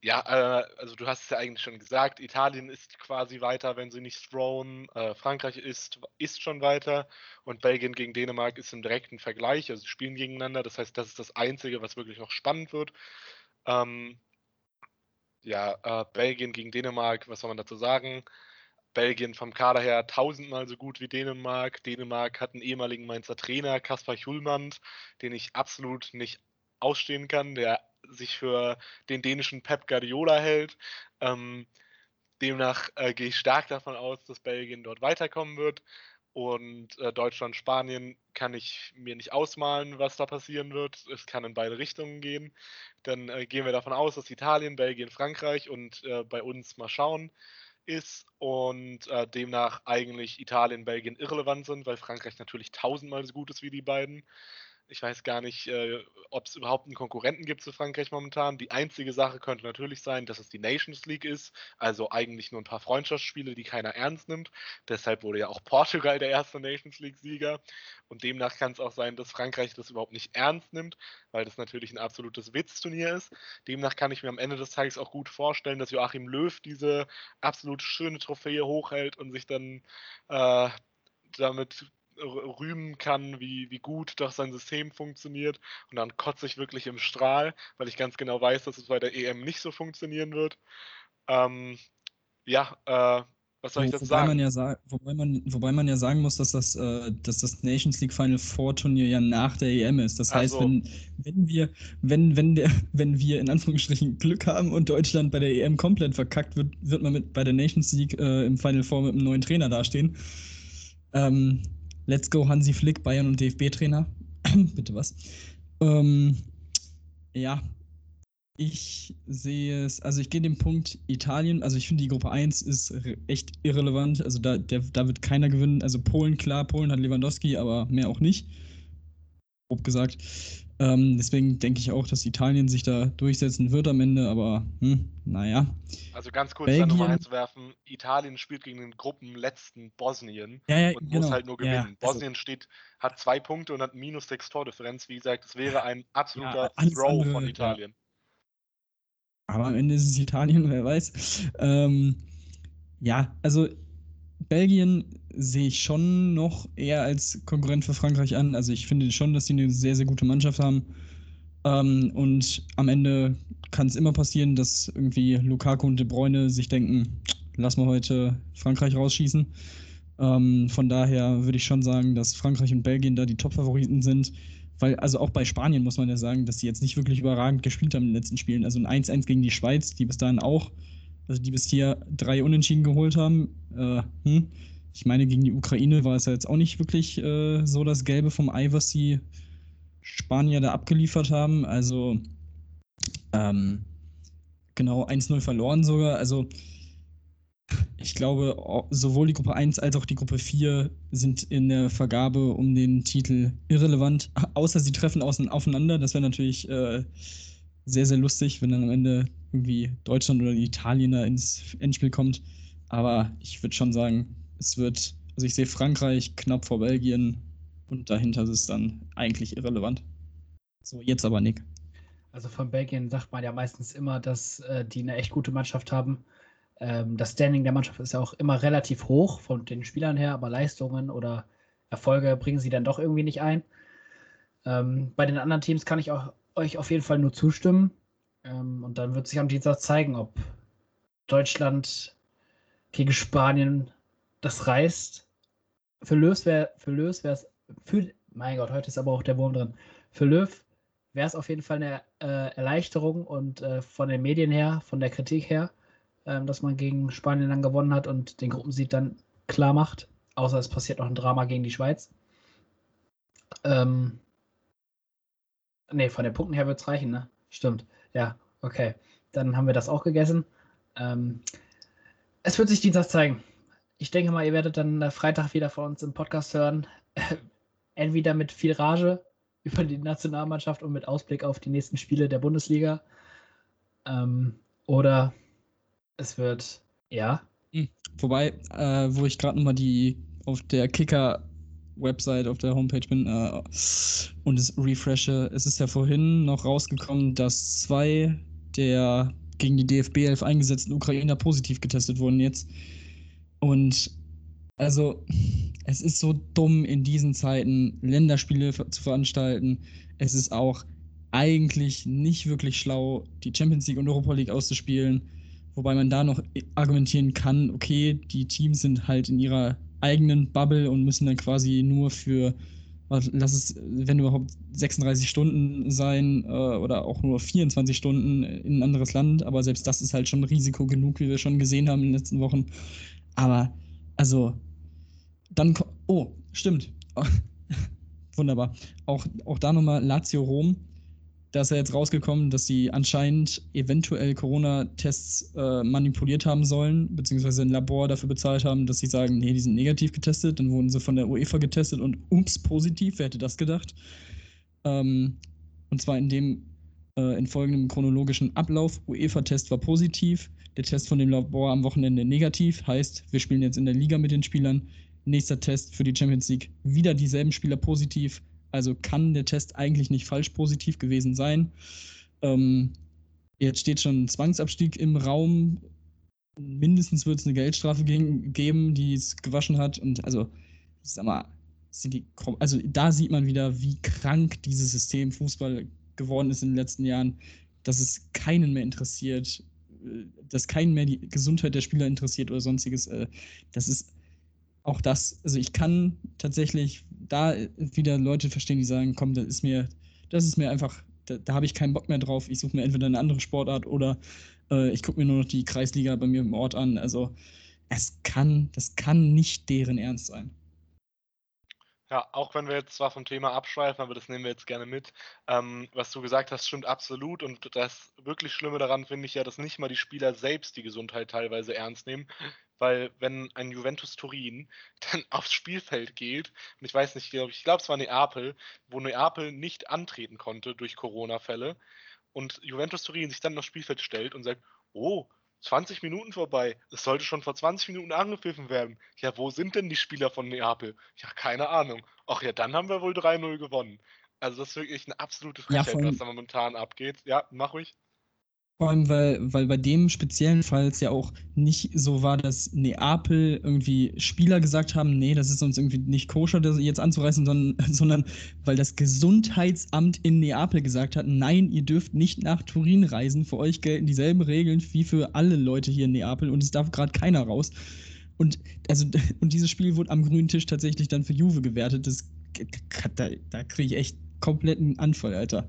ja, äh, also du hast es ja eigentlich schon gesagt, Italien ist quasi weiter, wenn sie nicht thrown. Äh, Frankreich ist, ist schon weiter und Belgien gegen Dänemark ist im direkten Vergleich, also sie spielen gegeneinander. Das heißt, das ist das Einzige, was wirklich noch spannend wird. Ähm, ja, äh, Belgien gegen Dänemark, was soll man dazu sagen? Belgien vom Kader her tausendmal so gut wie Dänemark. Dänemark hat einen ehemaligen Mainzer Trainer, Kaspar Hjulmand, den ich absolut nicht ausstehen kann, der sich für den dänischen Pep Guardiola hält. Ähm, demnach äh, gehe ich stark davon aus, dass Belgien dort weiterkommen wird. Und äh, Deutschland, Spanien kann ich mir nicht ausmalen, was da passieren wird. Es kann in beide Richtungen gehen. Dann äh, gehen wir davon aus, dass Italien, Belgien, Frankreich und äh, bei uns mal schauen ist und äh, demnach eigentlich Italien, Belgien irrelevant sind, weil Frankreich natürlich tausendmal so gut ist wie die beiden. Ich weiß gar nicht, äh, ob es überhaupt einen Konkurrenten gibt zu Frankreich momentan. Die einzige Sache könnte natürlich sein, dass es die Nations League ist, also eigentlich nur ein paar Freundschaftsspiele, die keiner ernst nimmt. Deshalb wurde ja auch Portugal der erste Nations League-Sieger. Und demnach kann es auch sein, dass Frankreich das überhaupt nicht ernst nimmt, weil das natürlich ein absolutes Witzturnier ist. Demnach kann ich mir am Ende des Tages auch gut vorstellen, dass Joachim Löw diese absolut schöne Trophäe hochhält und sich dann äh, damit rühmen kann, wie, wie gut doch sein System funktioniert. Und dann kotze ich wirklich im Strahl, weil ich ganz genau weiß, dass es bei der EM nicht so funktionieren wird. Ähm, ja, äh, was soll ich dazu sagen? Man ja wobei, man, wobei man ja sagen muss, dass das, äh, dass das Nations League Final Four Turnier ja nach der EM ist. Das heißt, Also- wenn, wenn wir, wenn, wenn der, wenn wir in Anführungsstrichen Glück haben und Deutschland bei der EM komplett verkackt, wird, wird man mit bei der Nations League äh, im Final Four mit einem neuen Trainer dastehen. Ähm, let's go Hansi Flick, Bayern und DFB-Trainer. Bitte was. Ähm, ja, ich sehe es, also ich gehe den Punkt Italien, also ich finde die Gruppe 1 ist echt irrelevant, also da, der, da wird keiner gewinnen, also Polen, klar, Polen hat Lewandowski, aber mehr auch nicht, grob gesagt. Ähm, deswegen denke ich auch, dass Italien sich da durchsetzen wird am Ende, aber hm, naja. Also ganz kurz da nochmal Belgien- einzuwerfen, Italien spielt gegen den Gruppenletzten Bosnien Ja, ja, und genau. muss halt nur Ja, gewinnen. also- Bosnien steht, hat zwei Punkte und hat minus sechs Tordifferenz. Wie gesagt, es wäre ein absoluter Throw andere, von ja. Italien. Aber am Ende ist es Italien, wer weiß. Ähm, ja, also Belgien sehe ich schon noch eher als Konkurrent für Frankreich an. Also ich finde schon, dass sie eine sehr, sehr gute Mannschaft haben. Ähm, und am Ende kann es immer passieren, dass irgendwie Lukaku und De Bruyne sich denken, lass mal heute Frankreich rausschießen. Ähm, von daher würde ich schon sagen, dass Frankreich und Belgien da die Top-Favoriten sind. Weil, also auch bei Spanien muss man ja sagen, dass sie jetzt nicht wirklich überragend gespielt haben in den letzten Spielen. Also ein 1-1 gegen die Schweiz, die bis dahin auch, also die bis hier drei Unentschieden geholt haben. Äh, hm. Ich meine, gegen die Ukraine war es ja jetzt auch nicht wirklich äh, so das Gelbe vom Ei, was die Spanier da abgeliefert haben. Also, ähm, genau, 1-0 verloren sogar. Also, ich glaube, sowohl die Gruppe 1 als auch die Gruppe 4 sind in der Vergabe um den Titel irrelevant, außer sie treffen aufeinander. Das wäre natürlich äh, sehr, sehr lustig, wenn dann am Ende irgendwie Deutschland oder Italien da ins Endspiel kommt. Aber ich würde schon sagen, es wird, also ich sehe Frankreich knapp vor Belgien und dahinter ist es dann eigentlich irrelevant. So, jetzt aber Nick. Also von Belgien sagt man ja meistens immer, dass äh, die eine echt gute Mannschaft haben. Ähm, das Standing der Mannschaft ist ja auch immer relativ hoch von den Spielern her, aber Leistungen oder Erfolge bringen sie dann doch irgendwie nicht ein. Ähm, bei den anderen Teams kann ich auch, euch auf jeden Fall nur zustimmen. Ähm, und dann wird sich am Dienstag zeigen, ob Deutschland gegen Spanien das reißt. Für Löws wäre für Löws wäre es für mein Gott, heute ist aber auch der Wurm drin. Für Löw wäre es auf jeden Fall eine äh, Erleichterung und äh, von den Medien her, von der Kritik her, ähm, dass man gegen Spanien dann gewonnen hat und den Gruppensieg dann klar macht. Außer es passiert noch ein Drama gegen die Schweiz. Ähm, ne, von den Punkten her wird es reichen, ne? Stimmt. Ja, okay. Dann haben wir das auch gegessen. Ähm, es wird sich Dienstag zeigen. Ich denke mal, ihr werdet dann äh, Freitag wieder von uns im Podcast hören. Entweder mit viel Rage über die Nationalmannschaft und mit Ausblick auf die nächsten Spiele der Bundesliga. Ähm, oder es wird, ja, Wobei, äh, wo ich gerade nochmal die auf der Kicker-Website, auf der Homepage bin äh, und es refreshe, es ist ja vorhin noch rausgekommen, dass zwei der gegen die DFB 11 eingesetzten Ukrainer positiv getestet wurden jetzt. Und also, es ist so dumm in diesen Zeiten Länderspiele zu veranstalten. Es ist auch eigentlich nicht wirklich schlau, die Champions League und Europa League auszuspielen. Wobei man da noch argumentieren kann, okay, die Teams sind halt in ihrer eigenen Bubble und müssen dann quasi nur für, lass es, wenn überhaupt 36 Stunden sein äh, oder auch nur 24 Stunden in ein anderes Land. Aber selbst das ist halt schon Risiko genug, wie wir schon gesehen haben in den letzten Wochen. Aber also, dann, Oh, stimmt. Wunderbar. Auch, auch da nochmal Lazio Rom. Da ist ja jetzt rausgekommen, dass sie anscheinend eventuell Corona-Tests äh, manipuliert haben sollen, beziehungsweise ein Labor dafür bezahlt haben, dass sie sagen, nee, die sind negativ getestet. Dann wurden sie von der UEFA getestet und ups, positiv. Wer hätte das gedacht? Ähm, und zwar in dem äh, in folgendem chronologischen Ablauf. UEFA-Test war positiv, der Test von dem Labor am Wochenende negativ, heißt, wir spielen jetzt in der Liga mit den Spielern. Nächster Test für die Champions League, wieder dieselben Spieler positiv. Also kann der Test eigentlich nicht falsch positiv gewesen sein. Ähm, jetzt steht schon ein Zwangsabstieg im Raum. Mindestens wird es eine Geldstrafe geben, die es gewaschen hat. Und also, sag mal, die, also da sieht man wieder, wie krank dieses System Fußball geworden ist in den letzten Jahren, dass es keinen mehr interessiert, dass keinen mehr die Gesundheit der Spieler interessiert oder sonstiges. Äh, das ist auch das, also ich kann tatsächlich da wieder Leute verstehen, die sagen, komm, das ist mir, das ist mir einfach, da, da habe ich keinen Bock mehr drauf. Ich suche mir entweder eine andere Sportart oder äh, ich gucke mir nur noch die Kreisliga bei mir im Ort an. Also es kann, das kann nicht deren Ernst sein. Ja, auch wenn wir jetzt zwar vom Thema abschweifen, aber das nehmen wir jetzt gerne mit. Ähm, was du gesagt hast, stimmt absolut. Und das wirklich Schlimme daran finde ich ja, dass nicht mal die Spieler selbst die Gesundheit teilweise ernst nehmen. Weil wenn ein Juventus Turin dann aufs Spielfeld geht, und ich weiß nicht, ich glaube, es war Neapel, wo Neapel nicht antreten konnte durch Corona-Fälle, und Juventus Turin sich dann aufs Spielfeld stellt und sagt, oh, 20 Minuten vorbei. Es sollte schon vor 20 Minuten angepfiffen werden. Ja, wo sind denn die Spieler von Neapel? Ja, keine Ahnung. Ach ja, dann haben wir wohl 3-0 gewonnen. Also das ist wirklich eine absolute Frechheit, ja, was da momentan abgeht. Ja, mach ruhig. Vor allem, weil, weil bei dem speziellen Fall es ja auch nicht so war, dass Neapel irgendwie Spieler gesagt haben, nee, das ist uns irgendwie nicht koscher, das jetzt anzureißen, sondern, sondern weil das Gesundheitsamt in Neapel gesagt hat, nein, ihr dürft nicht nach Turin reisen, für euch gelten dieselben Regeln wie für alle Leute hier in Neapel und es darf gerade keiner raus. Und, also, und dieses Spiel wurde am grünen Tisch tatsächlich dann für Juve gewertet. Das, da da kriege ich echt kompletten Anfall, Alter.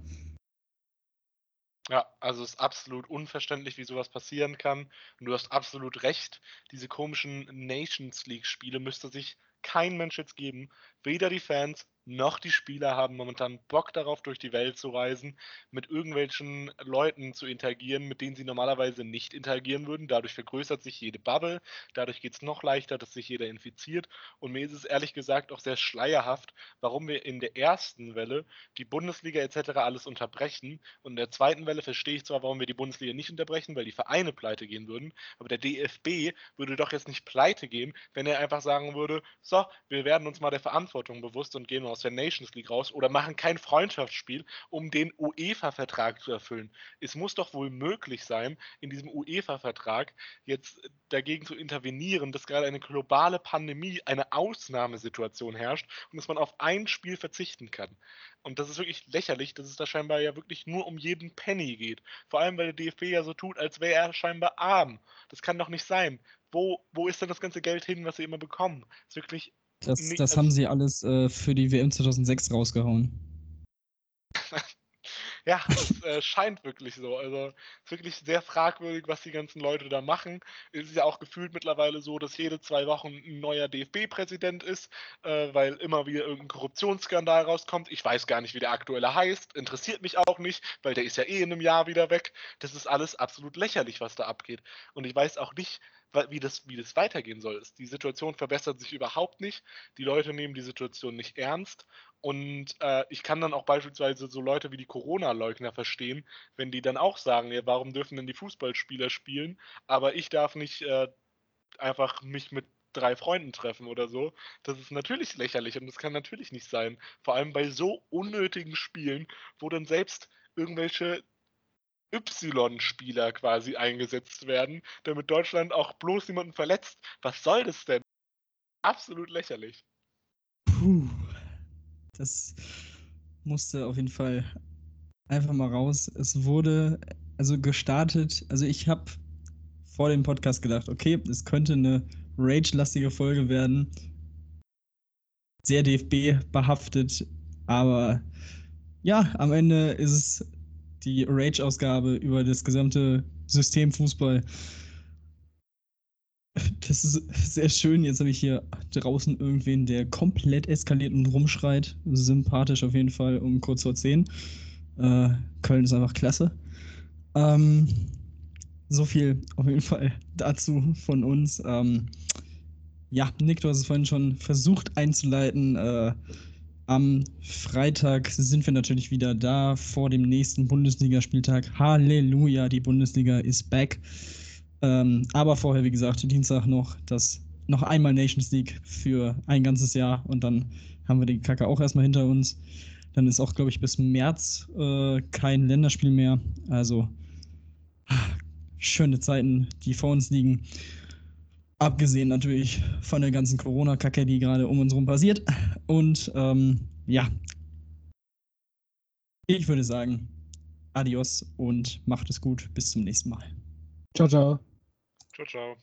Ja, also es ist absolut unverständlich, wie sowas passieren kann. Und du hast absolut recht. Diese komischen Nations League-Spiele müsste sich kein Mensch jetzt geben. Weder die Fans noch die Spieler haben momentan Bock darauf, durch die Welt zu reisen, mit irgendwelchen Leuten zu interagieren, mit denen sie normalerweise nicht interagieren würden. Dadurch vergrößert sich jede Bubble, dadurch geht es noch leichter, dass sich jeder infiziert. Und mir ist es ehrlich gesagt auch sehr schleierhaft, warum wir in der ersten Welle die Bundesliga etc. alles unterbrechen. Und in der zweiten Welle verstehe ich zwar, warum wir die Bundesliga nicht unterbrechen, weil die Vereine pleite gehen würden, aber der DFB würde doch jetzt nicht pleite gehen, wenn er einfach sagen würde, so, wir werden uns mal der Verantwortung bewusst und gehen aus aus der Nations League raus oder machen kein Freundschaftsspiel, um den UEFA-Vertrag zu erfüllen. Es muss doch wohl möglich sein, in diesem UEFA-Vertrag jetzt dagegen zu intervenieren, dass gerade eine globale Pandemie, eine Ausnahmesituation herrscht und dass man auf ein Spiel verzichten kann. Und das ist wirklich lächerlich, dass es da scheinbar ja wirklich nur um jeden Penny geht. Vor allem, weil der DFB ja so tut, als wäre er scheinbar arm. Das kann doch nicht sein. Wo, wo ist denn das ganze Geld hin, was sie immer bekommen? Das ist wirklich das, das haben sie alles äh, für die WM 2006 rausgehauen. ja, es äh, scheint wirklich so. Also es ist wirklich sehr fragwürdig, was die ganzen Leute da machen. Es ist ja auch gefühlt mittlerweile so, dass jede zwei Wochen ein neuer DFB-Präsident ist, äh, weil immer wieder irgendein Korruptionsskandal rauskommt. Ich weiß gar nicht, wie der aktuelle heißt. Interessiert mich auch nicht, weil der ist ja eh in einem Jahr wieder weg. Das ist alles absolut lächerlich, was da abgeht. Und ich weiß auch nicht, wie das, wie das weitergehen soll. Die Situation verbessert sich überhaupt nicht. Die Leute nehmen die Situation nicht ernst. Und äh, ich kann dann auch beispielsweise so Leute wie die Corona-Leugner verstehen, wenn die dann auch sagen, ja, warum dürfen denn die Fußballspieler spielen, aber ich darf nicht äh, einfach mich mit drei Freunden treffen oder so. Das ist natürlich lächerlich und das kann natürlich nicht sein. Vor allem bei so unnötigen Spielen, wo dann selbst irgendwelche Y-Spieler quasi eingesetzt werden, damit Deutschland auch bloß niemanden verletzt. Was soll das denn? Absolut lächerlich. Puh. Das musste auf jeden Fall einfach mal raus. Es wurde also gestartet, also ich habe vor dem Podcast gedacht, okay, es könnte eine Rage-lastige Folge werden. Sehr DFB behaftet, aber ja, am Ende ist es die Rage-Ausgabe über das gesamte System Fußball. das ist sehr schön. Jetzt habe ich hier draußen irgendwen, der komplett eskaliert und rumschreit. Sympathisch auf jeden Fall um kurz vor 10. Äh, Köln ist einfach klasse. Ähm, so viel auf jeden Fall dazu von uns. Ähm, ja, Nick, du hast es vorhin schon versucht einzuleiten. Äh, am Freitag sind wir natürlich wieder da vor dem nächsten Bundesligaspieltag. Halleluja, die Bundesliga ist back. Ähm, aber vorher, wie gesagt, Dienstag noch das noch einmal Nations League für ein ganzes Jahr und dann haben wir die Kacke auch erstmal hinter uns. Dann ist auch, glaube ich, bis März äh, kein Länderspiel mehr. Also schöne Zeiten, die vor uns liegen. Abgesehen natürlich von der ganzen Corona-Kacke, die gerade um uns herum passiert. Und ähm, ja, ich würde sagen, adios und macht es gut. Bis zum nächsten Mal. Ciao, ciao. Ciao, ciao.